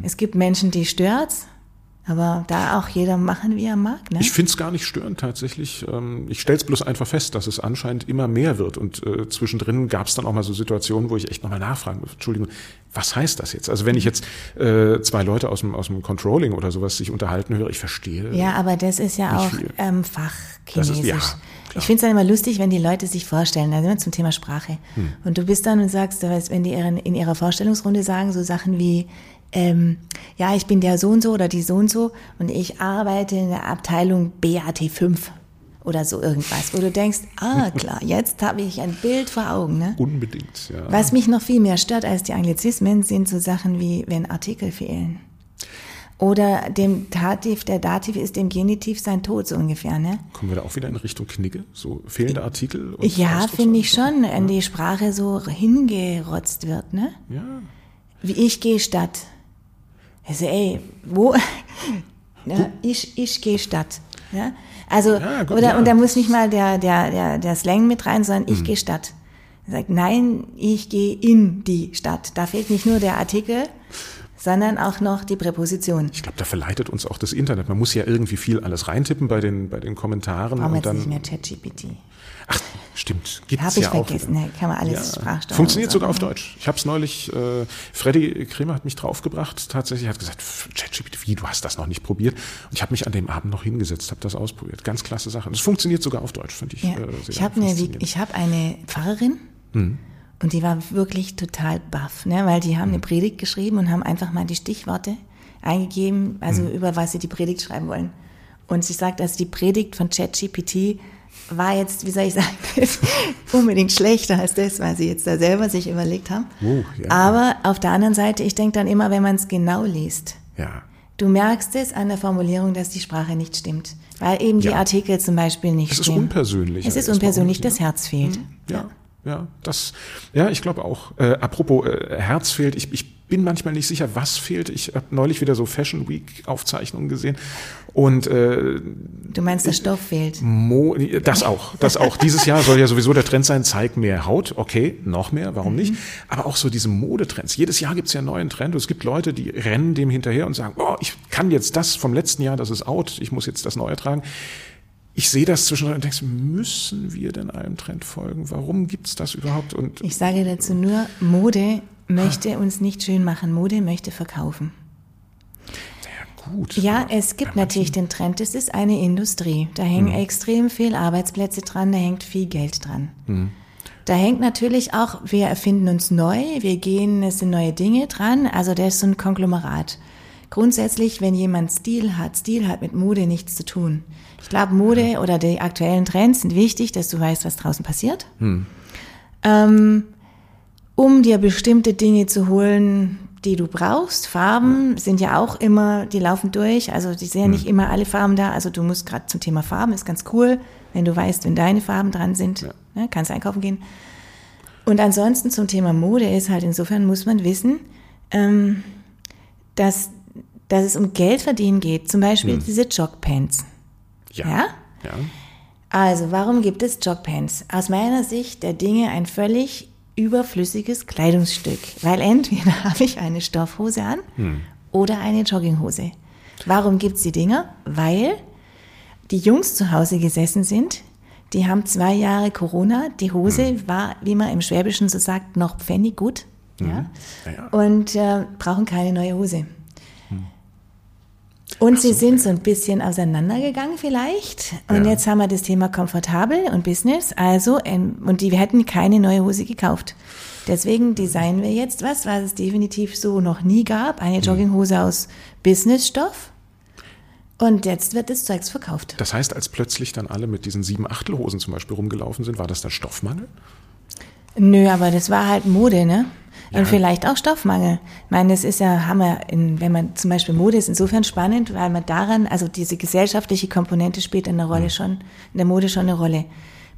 Es gibt Menschen, die stört's. Aber da auch jeder machen, wie er mag. Ne? Ich finde es gar nicht störend tatsächlich. Ähm, ich stelle es bloß einfach fest, dass es anscheinend immer mehr wird. Und äh, zwischendrin gab es dann auch mal so Situationen, wo ich echt nochmal nachfragen muss, Entschuldigung, was heißt das jetzt? Also wenn ich jetzt äh, zwei Leute aus dem, aus dem Controlling oder sowas sich unterhalten höre, ich verstehe. Ja, aber das ist ja auch ähm, Fachchinesisch. ja, ich finde es dann immer lustig, wenn die Leute sich vorstellen, also immer zum Thema Sprache. Hm. Und du bist dann und sagst, weißt, wenn die ihren, in ihrer Vorstellungsrunde sagen, so Sachen wie, ähm, ja, ich bin der so und so oder die so und so und ich arbeite in der Abteilung BAT5 oder so irgendwas, wo du denkst, ah klar, jetzt habe ich ein Bild vor Augen. Ne? Unbedingt, ja. Was mich noch viel mehr stört als die Anglizismen, sind so Sachen wie, wenn Artikel fehlen. Oder dem Dativ, der Dativ ist dem Genitiv sein Tod, so ungefähr, ne? Kommen wir da auch wieder in Richtung Knigge? So fehlende Artikel? Und Ja, finde ich schon, wenn die Sprache so hingerotzt wird, ne? Ja. Wie ich gehe Stadt. Also ey, wo? Ja, ich ich gehe Stadt. Ja? Also, Ja, gut, oder, ja. und da muss nicht mal der, der, der, der Slang mit rein, sondern Mhm. ich gehe Stadt. Er sagt, nein, ich gehe in die Stadt. Da fehlt nicht nur der Artikel, sondern auch noch die Präposition. Ich glaube, da verleitet uns auch das Internet. Man muss ja irgendwie viel alles reintippen bei den, bei den Kommentaren. Brauchen wir jetzt dann, nicht mehr ChatGPT. Ach, stimmt. Gibt's Habe ich ja auch vergessen, ne? kann man alles Sprachsteuerung Funktioniert und so. sogar auf Deutsch. Ich habe es neulich, äh, Freddy Kremer hat mich draufgebracht, tatsächlich hat gesagt, "Pff, ChatGPT, wie, du hast das noch nicht probiert? Und ich habe mich an dem Abend noch hingesetzt, habe das ausprobiert. Ganz klasse Sache. Es funktioniert sogar auf Deutsch, finde ich. Ja. Äh, Ich habe eine, ich hab eine Pfarrerin Hm. Und die war wirklich total baff, ne? weil die haben eine Predigt geschrieben und haben einfach mal die Stichworte eingegeben, also Hm. über was sie die Predigt schreiben wollen. Und sie sagt, dass die Predigt von ChatGPT war jetzt, wie soll ich sagen, unbedingt schlechter als das, was sie jetzt da selber sich überlegt haben. Oh, ja. Aber auf der anderen Seite, ich denke dann immer, wenn man es genau liest, Ja. Du merkst es an der Formulierung, dass die Sprache nicht stimmt, weil eben die Ja. Artikel zum Beispiel nicht Es ist stimmen. unpersönlich. Es ist unpersönlich, das? Herz fehlt. Ja, ja, das, ja, ich glaube auch. Äh, apropos äh, Herz fehlt, ich, ich bin manchmal nicht sicher, was fehlt. Ich habe neulich wieder so Fashion Week Aufzeichnungen gesehen und äh, Du meinst, der Stoff fehlt. Mo das auch, das auch. Dieses Jahr soll ja sowieso der Trend sein, zeig mehr Haut. Okay, noch mehr, warum nicht? Aber auch so diese Modetrends. Jedes Jahr gibt's ja einen neuen Trend. Und es gibt Leute, die rennen dem hinterher und sagen, oh, ich kann jetzt das vom letzten Jahr, das ist out, ich muss jetzt das Neue tragen. Ich sehe das zwischendurch und denke, müssen wir denn einem Trend folgen? Warum gibt's das überhaupt? Und Ich sage dazu nur, Mode möchte uns nicht schön machen, Mode möchte verkaufen. ja, gut. Ja, es gibt natürlich den Trend, es ist eine Industrie. Da hängen extrem viel Arbeitsplätze dran, da hängt viel Geld dran. Da hängt natürlich auch, wir erfinden uns neu, wir gehen, es sind neue Dinge dran, also das ist so ein Konglomerat. Grundsätzlich, wenn jemand Stil hat, Stil hat mit Mode nichts zu tun. Ich glaube, Mode oder die aktuellen Trends sind wichtig, dass du weißt, was draußen passiert. Ähm, um dir bestimmte Dinge zu holen, die du brauchst. Farben sind ja auch immer, die laufen durch. Also die sind ja nicht immer alle Farben da. Also du musst gerade zum Thema Farben, ist ganz cool, wenn du weißt, wenn deine Farben dran sind, ne, kannst einkaufen gehen. Und ansonsten zum Thema Mode ist halt, insofern muss man wissen, ähm, dass, dass es um Geld verdienen geht. Zum Beispiel diese Jogpants. Ja. Ja? ja. Also, warum gibt es Jogpants? Aus meiner Sicht der Dinge ein völlig überflüssiges Kleidungsstück, weil entweder habe ich eine Stoffhose an oder eine Jogginghose. Warum gibt's die Dinger? Weil die Jungs zu Hause gesessen sind, die haben zwei Jahre Corona, die Hose war, wie man im Schwäbischen so sagt, noch pfennig gut. Ja? Ja, ja. Und äh, brauchen keine neue Hose. Und sie sind so ein bisschen auseinandergegangen vielleicht. Und Ja. jetzt haben wir das Thema komfortabel und Business. Also, ähm, und die hätten keine neue Hose gekauft. Deswegen designen wir jetzt was, was es definitiv so noch nie gab. Eine Jogginghose aus Businessstoff. Und jetzt wird das Zeugs verkauft. Das heißt, als plötzlich dann alle mit diesen sieben Achtelhosen zum Beispiel rumgelaufen sind, war das dann Stoffmangel? Nö, aber das war halt Mode, ne? Und vielleicht auch Stoffmangel. Ich meine, das ist ja Hammer, in, wenn man zum Beispiel Mode ist insofern spannend, weil man daran, also diese gesellschaftliche Komponente spielt in der Rolle schon, in der Mode schon eine Rolle.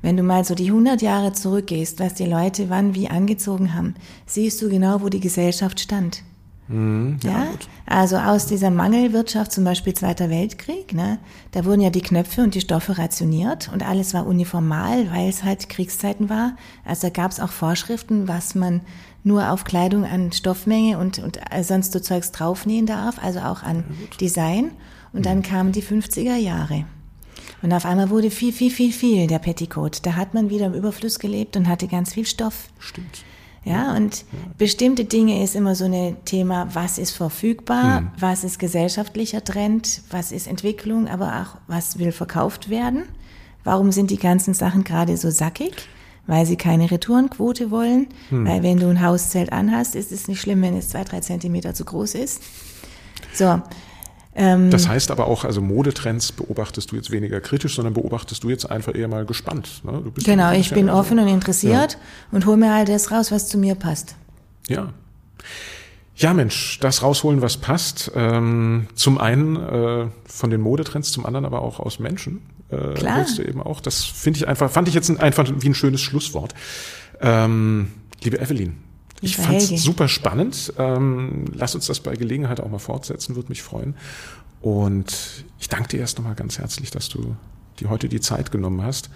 Wenn du mal so die 100 Jahre zurückgehst, was die Leute wann wie angezogen haben, siehst du genau, wo die Gesellschaft stand. Mhm, ja, ja? Also aus dieser Mangelwirtschaft, zum Beispiel Zweiter Weltkrieg, ne, da wurden ja die Knöpfe und die Stoffe rationiert und alles war uniformal, weil es halt Kriegszeiten war. Also da gab es auch Vorschriften, was man nur auf Kleidung an Stoffmenge und, und sonst so Zeugs draufnähen darf, also auch an Design. Und dann mhm. kamen die 50er Jahre. Und auf einmal wurde viel, viel, viel, viel der Petticoat. Da hat man wieder im Überfluss gelebt und hatte ganz viel Stoff. Stimmt. Ja, und ja. bestimmte Dinge ist immer so ein Thema, was ist verfügbar, hm. was ist gesellschaftlicher Trend, was ist Entwicklung, aber auch was will verkauft werden. Warum sind die ganzen Sachen gerade so sackig? Weil sie keine Retourenquote wollen. Hm. Weil wenn du ein Hauszelt anhast, ist es nicht schlimm, wenn es zwei, drei Zentimeter zu groß ist. So, ähm, das heißt aber auch, also Modetrends beobachtest du jetzt weniger kritisch, sondern beobachtest du jetzt einfach eher mal gespannt. Ne? genau, ich bin offen und interessiert ja. und hole mir halt das raus, was zu mir passt. Ja. Ja, Mensch, das rausholen, was passt. Ähm, zum einen äh, von den Modetrends, zum anderen aber auch aus Menschen. Äh, Klar. Du eben auch. Das finde ich einfach, fand ich jetzt einfach wie ein schönes Schlusswort. Ähm, liebe Evelyn, ich fand es super spannend. Ähm, lass uns das bei Gelegenheit auch mal fortsetzen, würde mich freuen. Und ich danke dir erst nochmal ganz herzlich, dass du dir heute die Zeit genommen hast.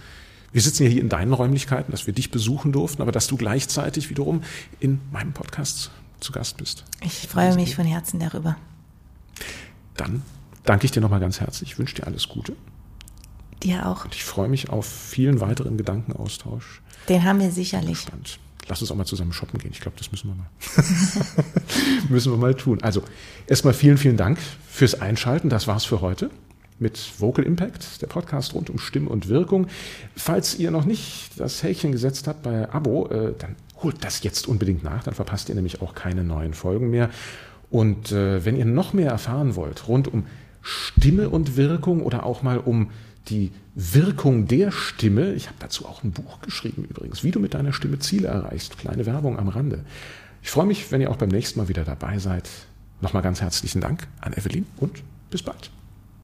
Wir sitzen ja hier in deinen Räumlichkeiten, dass wir dich besuchen durften, aber dass du gleichzeitig wiederum in meinem Podcast zu Gast bist. Ich freue mich von Herzen darüber. Dann danke ich dir nochmal ganz herzlich. Ich wünsche dir alles Gute. Dir auch. Und ich freue mich auf vielen weiteren Gedankenaustausch. Den haben wir sicherlich. Spannend lass uns auch mal zusammen shoppen gehen. Ich glaube, das müssen wir mal. müssen wir mal tun. Also, erstmal vielen, vielen Dank fürs Einschalten. Das war's für heute mit Vocal Impact, der Podcast rund um Stimme und Wirkung. Falls ihr noch nicht das Häkchen gesetzt habt bei Abo, äh, dann holt das jetzt unbedingt nach, dann verpasst ihr nämlich auch keine neuen Folgen mehr. Und äh, wenn ihr noch mehr erfahren wollt rund um Stimme und Wirkung oder auch mal um die Wirkung der Stimme. Ich habe dazu auch ein Buch geschrieben übrigens, wie du mit deiner Stimme Ziele erreichst. Kleine Werbung am Rande. Ich freue mich, wenn ihr auch beim nächsten Mal wieder dabei seid. Nochmal ganz herzlichen Dank an Evelyn und bis bald.